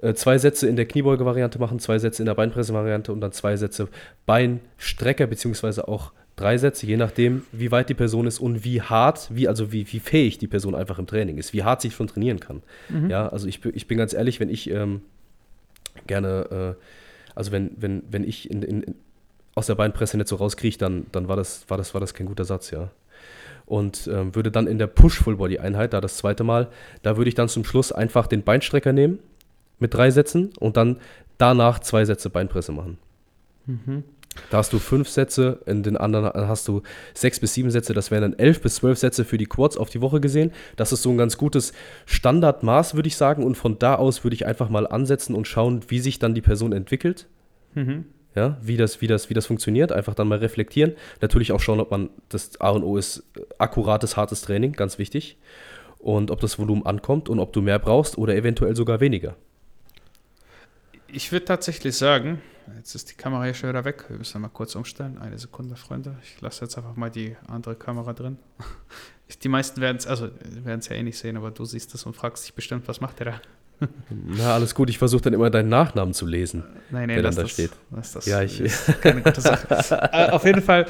Speaker 2: äh, zwei Sätze in der Kniebeuge-Variante machen, zwei Sätze in der Beinpresse-Variante und dann zwei Sätze Beinstrecker, beziehungsweise auch drei Sätze, je nachdem, wie weit die Person ist und wie hart, wie, also wie, wie fähig die Person einfach im Training ist, wie hart sie schon trainieren kann. Mhm. Ja, also ich, ich bin ganz ehrlich, wenn ich ähm, gerne, äh, also wenn, wenn, wenn ich in, in, aus der Beinpresse nicht so rauskriege, dann, dann war, das, war, das, war das kein guter Satz, ja. Und ähm, würde dann in der Push-Full-Body-Einheit, da das zweite Mal, da würde ich dann zum Schluss einfach den Beinstrecker nehmen mit drei Sätzen und dann danach zwei Sätze Beinpresse machen. Mhm. Da hast du fünf Sätze, in den anderen hast du sechs bis sieben Sätze. Das wären dann elf bis zwölf Sätze für die Quads auf die Woche gesehen. Das ist so ein ganz gutes Standardmaß, würde ich sagen. Und von da aus würde ich einfach mal ansetzen und schauen, wie sich dann die Person entwickelt. Mhm. Ja, wie das, wie, das, wie das funktioniert. Einfach dann mal reflektieren. Natürlich auch schauen, ob man das A und O ist akkurates, hartes Training, ganz wichtig. Und ob das Volumen ankommt und ob du mehr brauchst oder eventuell sogar weniger.
Speaker 1: Ich würde tatsächlich sagen, jetzt ist die Kamera hier schon wieder weg. Wir müssen mal kurz umstellen. Eine Sekunde, Freunde. Ich lasse jetzt einfach mal die andere Kamera drin. <laughs> Die meisten werden es, also werden es ja eh nicht sehen, aber du siehst es und fragst dich bestimmt, was macht der da? <laughs>
Speaker 2: Na, alles gut. Ich versuche dann immer deinen Nachnamen zu lesen.
Speaker 1: Nein, nein, der dann da
Speaker 2: das, steht.
Speaker 1: Das, das ja, ich keine gute Sache. <laughs> äh, auf jeden Fall,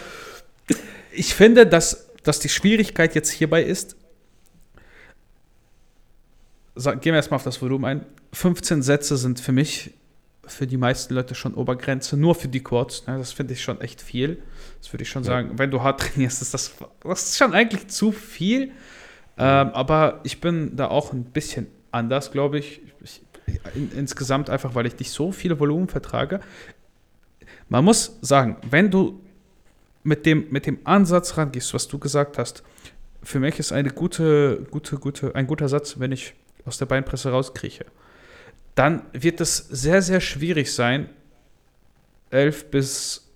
Speaker 1: ich finde, dass, dass die Schwierigkeit jetzt hierbei ist, gehen wir erstmal auf das Volumen ein. 15 Sätze sind für mich für die meisten Leute schon Obergrenze, nur für die Quads. Ne? Das finde ich schon echt viel. Das würde ich schon ja. sagen. Wenn du hart <laughs> trainierst, ist das, das ist schon eigentlich zu viel. Ähm, aber ich bin da auch ein bisschen anders, glaube ich. ich in, insgesamt einfach, weil ich nicht so viele Volumen vertrage. Man muss sagen, wenn du mit dem, mit dem Ansatz rangehst, was du gesagt hast, für mich ist eine gute, gute, gute, ein guter Satz, wenn ich aus der Beinpresse rauskrieche dann wird es sehr, sehr schwierig sein, 11 bis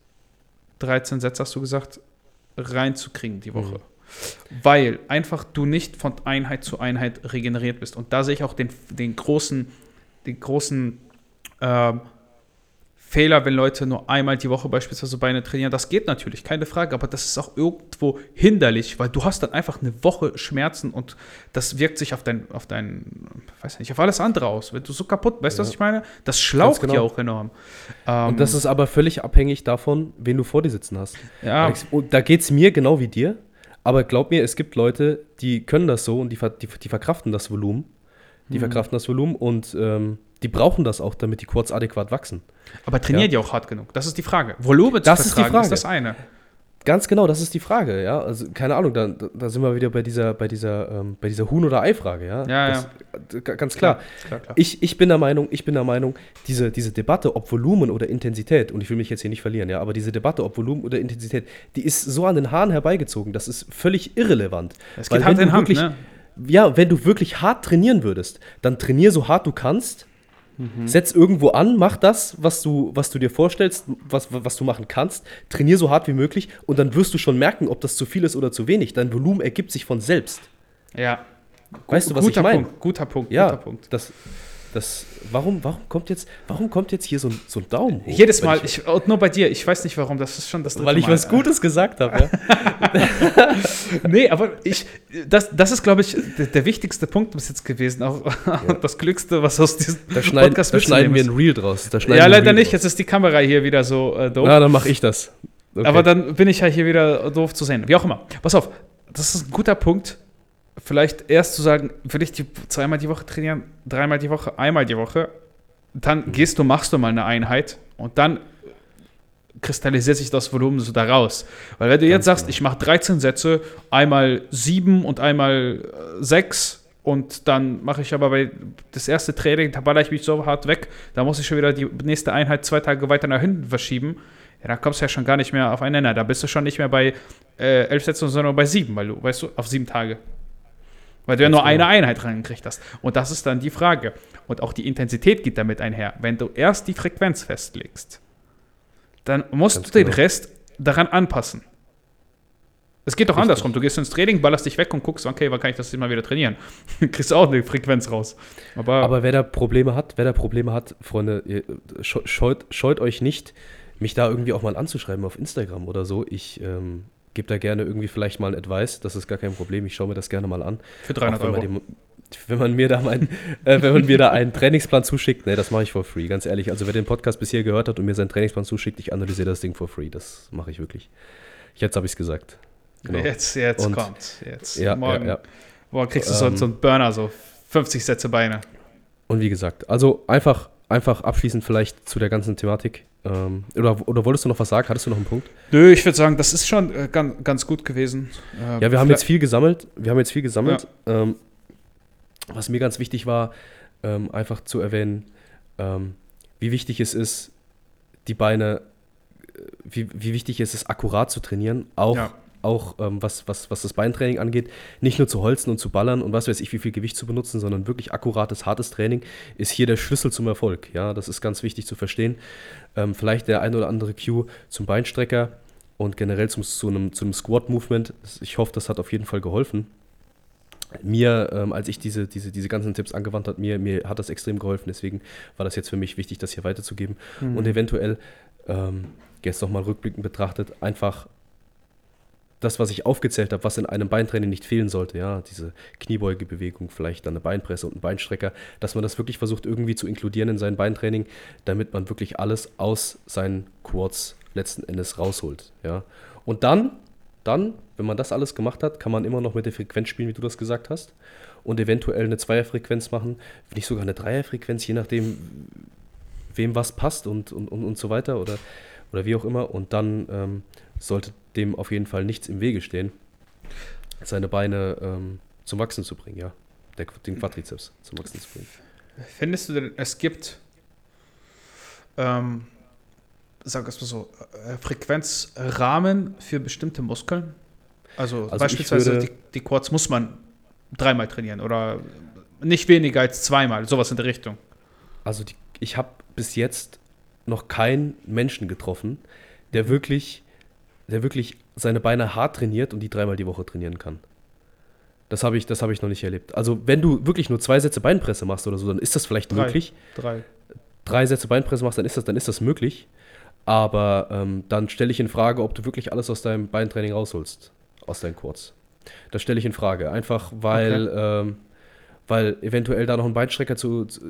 Speaker 1: 13 Sätze, hast du gesagt, reinzukriegen die Woche. Mhm. Weil einfach du nicht von Einheit zu Einheit regeneriert bist. Und da sehe ich auch den, den großen, den großen äh, Fehler, wenn Leute nur einmal die Woche beispielsweise Beine trainieren. Das geht natürlich, keine Frage, aber das ist auch irgendwo hinderlich, weil du hast dann einfach eine Woche Schmerzen und das wirkt sich auf dein, auf dein, weiß nicht, auf alles andere aus. Wenn du so kaputt, weißt du, ja. was ich meine? Das schlaucht genau. dir auch enorm.
Speaker 2: Ähm, und das ist aber völlig abhängig davon, wen du vor dir sitzen hast.
Speaker 1: Ja.
Speaker 2: Und da geht es mir genau wie dir, aber glaub mir, es gibt Leute, die können das so und die, die, die verkraften das Volumen. Die mhm. verkraften das Volumen und ähm, die brauchen das auch, damit die Quads adäquat wachsen.
Speaker 1: Aber trainiert ja. die auch hart genug? Das ist die Frage. Volumen
Speaker 2: das ist die Frage. ist
Speaker 1: das eine.
Speaker 2: Ganz genau, das ist die Frage, ja. Also keine Ahnung, da, da sind wir wieder bei dieser, bei dieser, ähm, bei dieser Huhn- oder Ei-Frage, ja.
Speaker 1: Ja, das,
Speaker 2: ja. Ganz klar. Klar, klar. Ich, ich bin der Meinung, ich bin der Meinung, diese, diese Debatte, ob Volumen oder Intensität, und ich will mich jetzt hier nicht verlieren, ja, aber diese Debatte, ob Volumen oder Intensität, die ist so an den Haaren herbeigezogen, das ist völlig irrelevant.
Speaker 1: Es geht Hand in Hand, wirklich, ne?
Speaker 2: Ja, wenn du wirklich hart trainieren würdest, dann trainier so hart du kannst Mhm. Setz irgendwo an, mach das, was du, was du dir vorstellst, was, was du machen kannst. Trainier so hart wie möglich und dann wirst du schon merken, ob das zu viel ist oder zu wenig. Dein Volumen ergibt sich von selbst.
Speaker 1: Ja.
Speaker 2: Weißt du, was guter ich meine?
Speaker 1: Guter Punkt,
Speaker 2: ja,
Speaker 1: guter Punkt.
Speaker 2: Das, das, warum, warum, kommt jetzt, warum kommt jetzt hier so ein, so ein Daumen
Speaker 1: hoch? Jedes Mal, ich, ich, nur bei dir, ich weiß nicht warum, das ist schon das
Speaker 2: dritte Weil ich Mal. was Gutes gesagt habe,
Speaker 1: ja. <laughs> nee, aber ich, das, das ist, glaube ich, der, der, wichtigste Punkt bis jetzt gewesen, auch ja. <laughs> das Glückste, was aus diesem
Speaker 2: da schneiden, Podcast Da schneiden wir ein Reel draus.
Speaker 1: ja, leider nicht, jetzt ist die Kamera hier wieder so äh,
Speaker 2: doof. Na, dann mache ich das.
Speaker 1: Okay. Aber dann bin ich ja hier wieder doof zu sehen. Wie auch immer. Pass auf, das ist ein guter Punkt, vielleicht erst zu sagen, will ich die zweimal die Woche trainieren, dreimal die Woche, einmal die Woche, dann gehst du, machst du mal eine Einheit und dann kristallisiert sich das Volumen so daraus. Weil wenn du jetzt sagst, genau. ich mache 13 Sätze, einmal 7 und einmal 6 äh, und dann mache ich aber bei das erste Training, da baller ich mich so hart weg, da muss ich schon wieder die nächste Einheit zwei Tage weiter nach hinten verschieben. Ja, dann kommst du ja schon gar nicht mehr auf einen Nenner. Da bist du schon nicht mehr bei äh, 11 Sätzen, sondern bei 7, weil du, weißt du, auf 7 Tage. Weil du ja nur genau. eine Einheit reingekriegt hast. Und das ist dann die Frage. Und auch die Intensität geht damit einher. Wenn du erst die Frequenz festlegst, dann musst Ganz du den genau. Rest daran anpassen. Es geht doch Richtig. andersrum. Du gehst ins Training, ballerst dich weg und guckst, okay, wann kann ich das immer wieder trainieren? <laughs> Kriegst auch eine Frequenz raus.
Speaker 2: Aber, Aber wer da Probleme hat, wer da Probleme hat, Freunde, scheut, scheut euch nicht, mich da irgendwie auch mal anzuschreiben auf Instagram oder so. Ich ähm, gebe da gerne irgendwie vielleicht mal ein Advice. Das ist gar kein Problem. Ich schaue mir das gerne mal an.
Speaker 1: Für 300 Euro.
Speaker 2: Dem, wenn man mir da mein, <laughs> äh, wenn man mir da einen Trainingsplan zuschickt, ne, das mache ich for free, ganz ehrlich. Also wer den Podcast bisher gehört hat und mir seinen Trainingsplan zuschickt, ich analysiere das Ding for free. Das mache ich wirklich. Jetzt habe ich es gesagt.
Speaker 1: Genau. Jetzt, jetzt
Speaker 2: Und-
Speaker 1: kommt. Jetzt.
Speaker 2: Ja,
Speaker 1: morgen,
Speaker 2: ja, ja.
Speaker 1: morgen kriegst du so,
Speaker 2: Ähm,
Speaker 1: so einen Burner, so 50 Sätze Beine.
Speaker 2: Und wie gesagt, also einfach, einfach abschließend vielleicht zu der ganzen Thematik. Ähm, oder, oder wolltest du noch was sagen? Hattest du noch einen Punkt?
Speaker 1: Nö, ich würde sagen, das ist schon äh, ganz, ganz gut gewesen. Äh,
Speaker 2: Ja, wir haben jetzt viel gesammelt. Wir haben jetzt viel gesammelt. Ähm, was mir ganz wichtig war, ähm, einfach zu erwähnen, ähm, wie wichtig es ist, die Beine, äh, wie, wie wichtig es ist, akkurat zu trainieren. Auch,
Speaker 1: Ja.
Speaker 2: Auch ähm, was, was, was das Beintraining angeht. Nicht nur zu holzen und zu ballern und was weiß ich, wie viel Gewicht zu benutzen, sondern wirklich akkurates, hartes Training ist hier der Schlüssel zum Erfolg. Ja, das ist ganz wichtig zu verstehen. Ähm, vielleicht der ein oder andere Cue zum Beinstrecker und generell zum, zu einem, zu einem Squat-Movement. Ich hoffe, das hat auf jeden Fall geholfen. Mir, ähm, als ich diese, diese, diese ganzen Tipps angewandt habe, mir, mir hat das extrem geholfen. Deswegen war das jetzt für mich wichtig, das hier weiterzugeben.
Speaker 1: Mhm.
Speaker 2: Und eventuell, ähm, jetzt nochmal rückblickend betrachtet, einfach das, was ich aufgezählt habe, was in einem Beintraining nicht fehlen sollte, ja, diese Kniebeugebewegung, vielleicht dann eine Beinpresse und ein Beinstrecker, dass man das wirklich versucht irgendwie zu inkludieren in sein Beintraining, damit man wirklich alles aus seinen Quads letzten Endes rausholt, ja. Und dann, dann, wenn man das alles gemacht hat, kann man immer noch mit der Frequenz spielen, wie du das gesagt hast, und eventuell eine Zweierfrequenz machen, nicht sogar eine Dreierfrequenz, je nachdem, wem was passt und, und, und, und so weiter oder, oder wie auch immer. Und dann ähm, sollte dem auf jeden Fall nichts im Wege stehen, seine Beine ähm, zum Wachsen zu bringen, ja. Der, den Quadrizeps zum Wachsen zu bringen.
Speaker 1: Findest du denn, es gibt, ähm, sag es mal so, äh, Frequenzrahmen für bestimmte Muskeln? Also,
Speaker 2: Also
Speaker 1: beispielsweise
Speaker 2: würde-
Speaker 1: die, die Quads muss man dreimal trainieren oder nicht weniger als zweimal, sowas in der Richtung.
Speaker 2: Also die, ich habe bis jetzt noch keinen Menschen getroffen, der wirklich, der wirklich seine Beine hart trainiert und die dreimal die Woche trainieren kann. Das habe ich, das habe ich noch nicht erlebt. Also wenn du wirklich nur zwei Sätze Beinpresse machst oder so, dann ist das vielleicht
Speaker 1: Drei.
Speaker 2: möglich.
Speaker 1: Drei.
Speaker 2: Drei Sätze Beinpresse machst, dann ist das, dann ist das möglich. Aber ähm, dann stelle ich in Frage, ob du wirklich alles aus deinem Beintraining rausholst, aus deinen Quads. Das stelle ich in Frage. Einfach weil, ähm, weil eventuell da noch ein Beinstrecker zu, zu,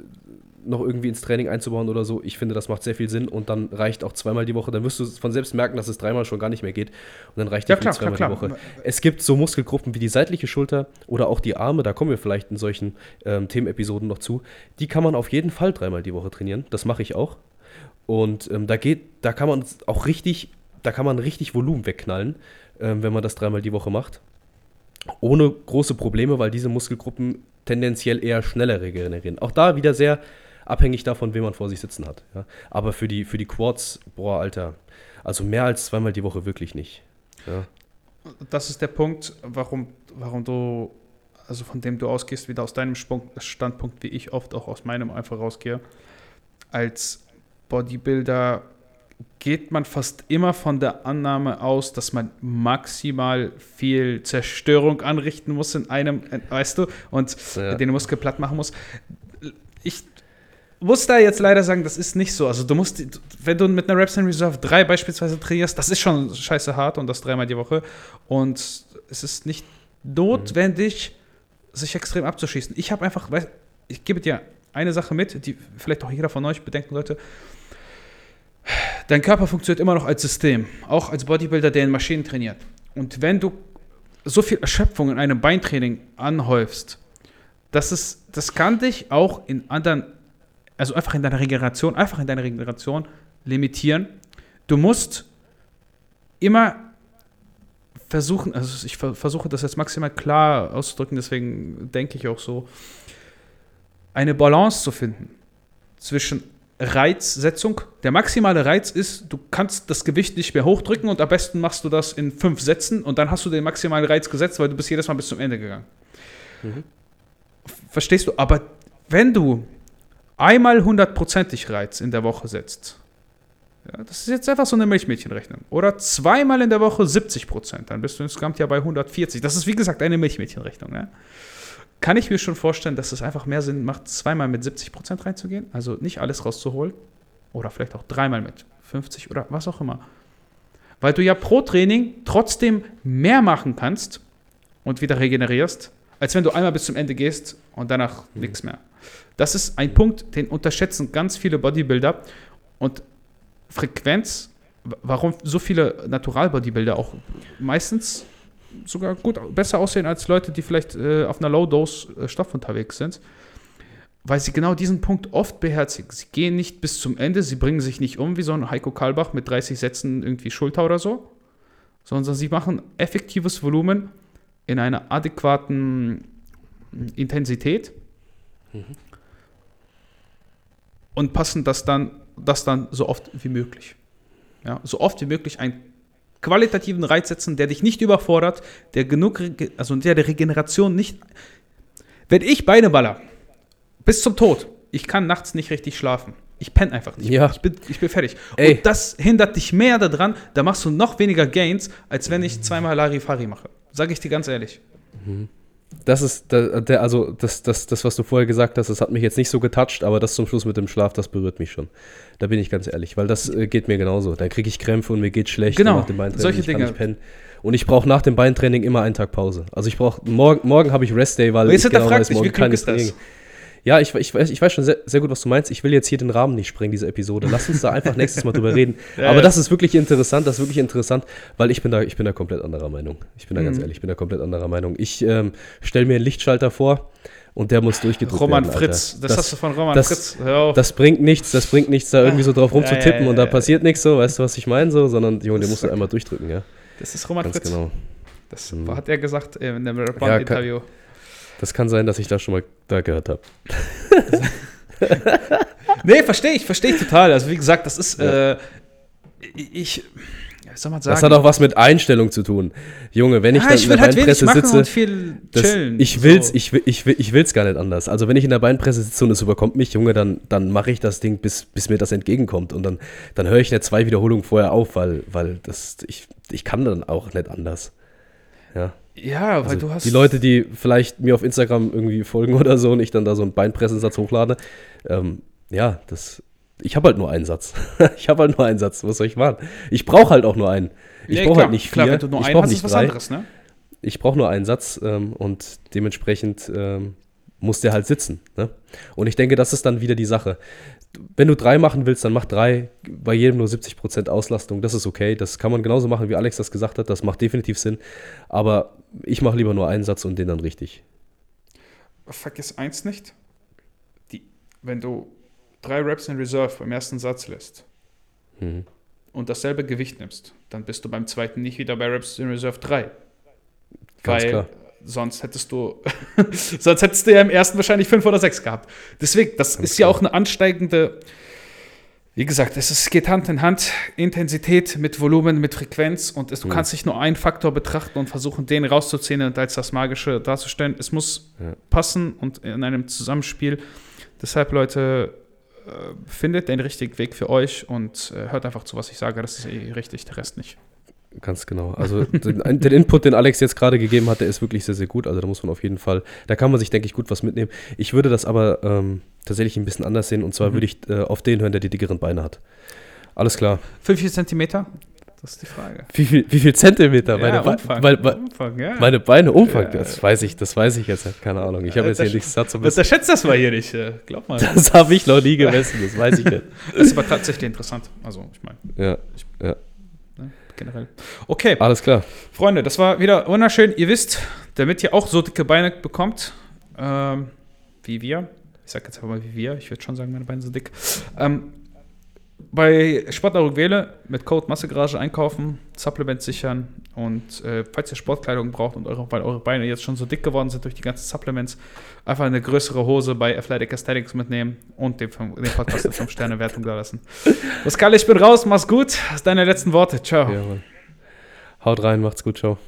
Speaker 2: noch irgendwie ins Training einzubauen oder so. Ich finde, das macht sehr viel Sinn und dann reicht auch zweimal die Woche. Dann wirst du von selbst merken, dass es dreimal schon gar nicht mehr geht. Und dann reicht
Speaker 1: Ja, klar, klar,
Speaker 2: zweimal
Speaker 1: klar.
Speaker 2: die Woche. Es gibt so Muskelgruppen wie die seitliche Schulter oder auch die Arme, da kommen wir vielleicht in solchen ähm, Themenepisoden noch zu. Die kann man auf jeden Fall dreimal die Woche trainieren. Das mache ich auch. Und ähm, da geht, da kann man auch richtig, da kann man richtig Volumen wegknallen, ähm, wenn man das dreimal die Woche macht. Ohne große Probleme, weil diese Muskelgruppen tendenziell eher schneller regenerieren. Auch da wieder sehr abhängig davon, wen man vor sich sitzen hat. Ja. Aber für die, für die Quads, boah, Alter, also mehr als zweimal die Woche wirklich nicht. Ja.
Speaker 1: Das ist der Punkt, warum, warum du, also von dem du ausgehst, wieder aus deinem Standpunkt, wie ich oft auch aus meinem einfach rausgehe. Als Bodybuilder geht man fast immer von der Annahme aus, dass man maximal viel Zerstörung anrichten muss in einem, äh, weißt du, und
Speaker 2: Ja.
Speaker 1: den Muskel platt machen muss. Ich muss da jetzt leider sagen, das ist nicht so. Also du musst, wenn du mit einer Reps in Reserve 3 beispielsweise trainierst, das ist schon scheiße hart und das dreimal die Woche. Und es ist nicht notwendig, sich extrem abzuschießen. Ich habe einfach, ich gebe dir eine Sache mit, die vielleicht auch jeder von euch bedenken sollte. Dein Körper funktioniert immer noch als System, auch als Bodybuilder, der in Maschinen trainiert. Und wenn du so viel Erschöpfung in einem Beintraining anhäufst, das, ist, das kann dich auch in anderen, also einfach in deiner Regeneration, einfach in deiner Regeneration limitieren. Du musst immer versuchen, also ich ver- versuche das jetzt maximal klar auszudrücken, deswegen denke ich auch so, eine Balance zu finden zwischen Reizsetzung. Der maximale Reiz ist, du kannst das Gewicht nicht mehr hochdrücken und am besten machst du das in fünf Sätzen und dann hast du den maximalen Reiz gesetzt, weil du bist jedes Mal bis zum Ende gegangen.
Speaker 2: Mhm.
Speaker 1: Verstehst du? Aber wenn du einmal hundertprozentig Reiz in der Woche setzt, ja, das ist jetzt einfach so eine Milchmädchenrechnung. Oder zweimal in der Woche 70 Prozent, dann bist du insgesamt ja bei 140. Das ist wie gesagt eine Milchmädchenrechnung. Ne? Kann ich mir schon vorstellen, dass es einfach mehr Sinn macht, zweimal mit 70 Prozent reinzugehen, also nicht alles rauszuholen. Oder vielleicht auch dreimal mit 50 oder was auch immer. Weil du ja pro Training trotzdem mehr machen kannst und wieder regenerierst, als wenn du einmal bis zum Ende gehst und danach mhm. nichts mehr. Das ist ein Punkt, den unterschätzen ganz viele Bodybuilder und Frequenz, warum so viele Natural-Bodybuilder auch meistens sogar gut besser aussehen als Leute, die vielleicht äh, auf einer Low-Dose äh, Stoff unterwegs sind, weil sie genau diesen Punkt oft beherzigen. Sie gehen nicht bis zum Ende, sie bringen sich nicht um wie so ein Heiko Kalbach mit 30 Sätzen irgendwie Schulter oder so, sondern sie machen effektives Volumen in einer adäquaten Intensität mhm. und passen das dann, das dann so oft wie möglich. Ja, so oft wie möglich einen qualitativen Reiz setzen, der dich nicht überfordert, der genug, also der der Regeneration nicht. Wenn ich Beine baller, bis zum Tod, ich kann nachts nicht richtig schlafen. Ich penne einfach nicht.
Speaker 2: Ja.
Speaker 1: Ich, bin, ich bin fertig. Ey. Und das hindert dich mehr daran, da machst du noch weniger Gains, als wenn ich zweimal Larifari mache. Sage ich dir ganz ehrlich.
Speaker 2: Mhm. Das ist, der, also das, das, das, was du vorher gesagt hast, das hat mich jetzt nicht so getoucht, aber das zum Schluss mit dem Schlaf, das berührt mich schon. Da bin ich ganz ehrlich, weil das äh, geht mir genauso. Da kriege ich Krämpfe und mir geht schlecht
Speaker 1: genau,
Speaker 2: nach dem
Speaker 1: Beintraining. Solche
Speaker 2: ich
Speaker 1: Dinge.
Speaker 2: Nicht pennen. Und ich brauche nach dem Beintraining immer einen Tag Pause. Also ich brauche, morgen, morgen habe ich Restday, weil
Speaker 1: ich
Speaker 2: genau
Speaker 1: weiß, morgen ist das? Training.
Speaker 2: Ja, ich, ich, weiß, ich weiß schon sehr, sehr, gut, was du meinst. Ich will jetzt hier den Rahmen nicht sprengen, diese Episode. Lass uns da einfach nächstes Mal drüber reden. <laughs> ja, Aber ja. das ist wirklich interessant, das ist wirklich interessant, weil ich bin da, ich bin da komplett anderer Meinung. Ich bin da mhm. ganz ehrlich, ich bin da komplett anderer Meinung. Ich ähm, stelle mir einen Lichtschalter vor und der muss durchgedrückt
Speaker 1: Roman
Speaker 2: werden.
Speaker 1: Roman Fritz, das, das, hast du von Roman
Speaker 2: das,
Speaker 1: Fritz.
Speaker 2: Das bringt nichts, das bringt nichts, da irgendwie so drauf rumzutippen ja, und da passiert nichts so, weißt du, was ich meine? So, sondern, Junge, den musst du einmal durchdrücken, ja.
Speaker 1: Das ist Roman
Speaker 2: ganz
Speaker 1: Fritz.
Speaker 2: Genau.
Speaker 1: Das mhm. hat er gesagt in dem Rapport-Interview. Ja,
Speaker 2: das kann sein, dass ich das schon mal da gehört habe. <laughs>
Speaker 1: nee, verstehe ich, verstehe ich total. Also wie gesagt, das ist, ja. äh, ich,
Speaker 2: soll man sagen? Das hat auch was mit Einstellung zu tun. Junge, wenn ich ja,
Speaker 1: dann ich in der halt Beinpresse sitze,
Speaker 2: das, ich will's, so. ich will, ich will, ich will's gar nicht anders. Also wenn ich in der Beinpresse sitze und es überkommt mich, Junge, dann, dann mache ich das Ding, bis, bis mir das entgegenkommt und dann, dann höre ich nicht zwei Wiederholungen vorher auf, weil, weil das, ich, ich kann dann auch nicht anders. Ja.
Speaker 1: Ja, weil also
Speaker 2: du
Speaker 1: hast.
Speaker 2: Die Leute, die vielleicht mir auf Instagram irgendwie folgen <laughs> oder so und ich dann da so einen Beinpressensatz hochlade, ähm, ja, das. Ich habe halt nur einen Satz. <laughs> ich habe halt nur einen Satz. Was soll ich machen? Ich brauche halt auch nur einen. Ich ja, brauche halt nicht vier.
Speaker 1: Klar, wenn du nur
Speaker 2: ich
Speaker 1: einen hast, ist was anderes, ne?
Speaker 2: Ich brauche nur einen Satz ähm, und dementsprechend ähm, muss der halt sitzen. Ne? Und ich denke, das ist dann wieder die Sache wenn du drei machen willst, dann mach drei, bei jedem nur 70% Auslastung, das ist okay. Das kann man genauso machen, wie Alex das gesagt hat, das macht definitiv Sinn. Aber ich mache lieber nur einen Satz und den dann richtig.
Speaker 1: Vergiss eins nicht, die, wenn du drei Reps in Reserve beim ersten Satz lässt mhm. und dasselbe Gewicht nimmst, dann bist du beim zweiten nicht wieder bei Reps in Reserve 3. Ganz weil klar sonst hättest du, <laughs> sonst hättest du ja im ersten wahrscheinlich fünf oder sechs gehabt. Deswegen, das Ganz ist klar. ja auch eine ansteigende, wie gesagt, es ist, geht Hand in Hand, Intensität mit Volumen, mit Frequenz und es, du mhm. kannst nicht nur einen Faktor betrachten und versuchen, den rauszuziehen und als das Magische darzustellen. Es muss ja. passen und in einem Zusammenspiel. Deshalb, Leute, äh, findet den richtigen Weg für euch und äh, hört einfach zu, was ich sage. Das ist eh richtig, der Rest nicht.
Speaker 2: Ganz genau. Also den, den, Input, den Alex jetzt gerade gegeben hat, der ist wirklich sehr, sehr gut. Also da muss man auf jeden Fall, da kann man sich, denke ich, gut was mitnehmen. Ich würde das aber ähm, tatsächlich ein bisschen anders sehen und zwar mhm. würde ich äh, auf den hören, der die dickeren Beine hat. Alles klar.
Speaker 1: 50 Zentimeter? Das ist die Frage.
Speaker 2: Wie viel, wie viel Zentimeter?
Speaker 1: Ja, meine, Umfang,
Speaker 2: Be Umfang ja. meine Beine Umfang, das weiß ich, das weiß ich jetzt, keine Ahnung. Ich habe jetzt hier nichts dazu.
Speaker 1: Das unterschätzt das mal hier nicht, äh, glaub mal.
Speaker 2: Das habe ich noch nie <laughs> gemessen, das weiß ich nicht.
Speaker 1: Das <laughs> ist aber tatsächlich interessant. Also, ich meine.
Speaker 2: Ja, ja
Speaker 1: generell. Okay.
Speaker 2: Alles klar.
Speaker 1: Freunde, das war wieder wunderschön. Ihr wisst, damit ihr auch so dicke Beine bekommt, ähm, wie wir, ich sage jetzt einfach mal wie wir, ich würde schon sagen, meine Beine sind dick, ähm, bei Sportnahrung wähle, mit Code Massegarage einkaufen, Supplements sichern und äh, falls ihr Sportkleidung braucht und eure, weil eure Beine jetzt schon so dick geworden sind durch die ganzen Supplements, einfach eine größere Hose bei Athletic Aesthetics mitnehmen und dem, dem Podcast eine 5-Sterne-Wertung da lassen. Pascal, ich bin raus, mach's gut. Das sind deine letzten Worte. Ciao.
Speaker 2: Ja, Haut rein, macht's gut, ciao.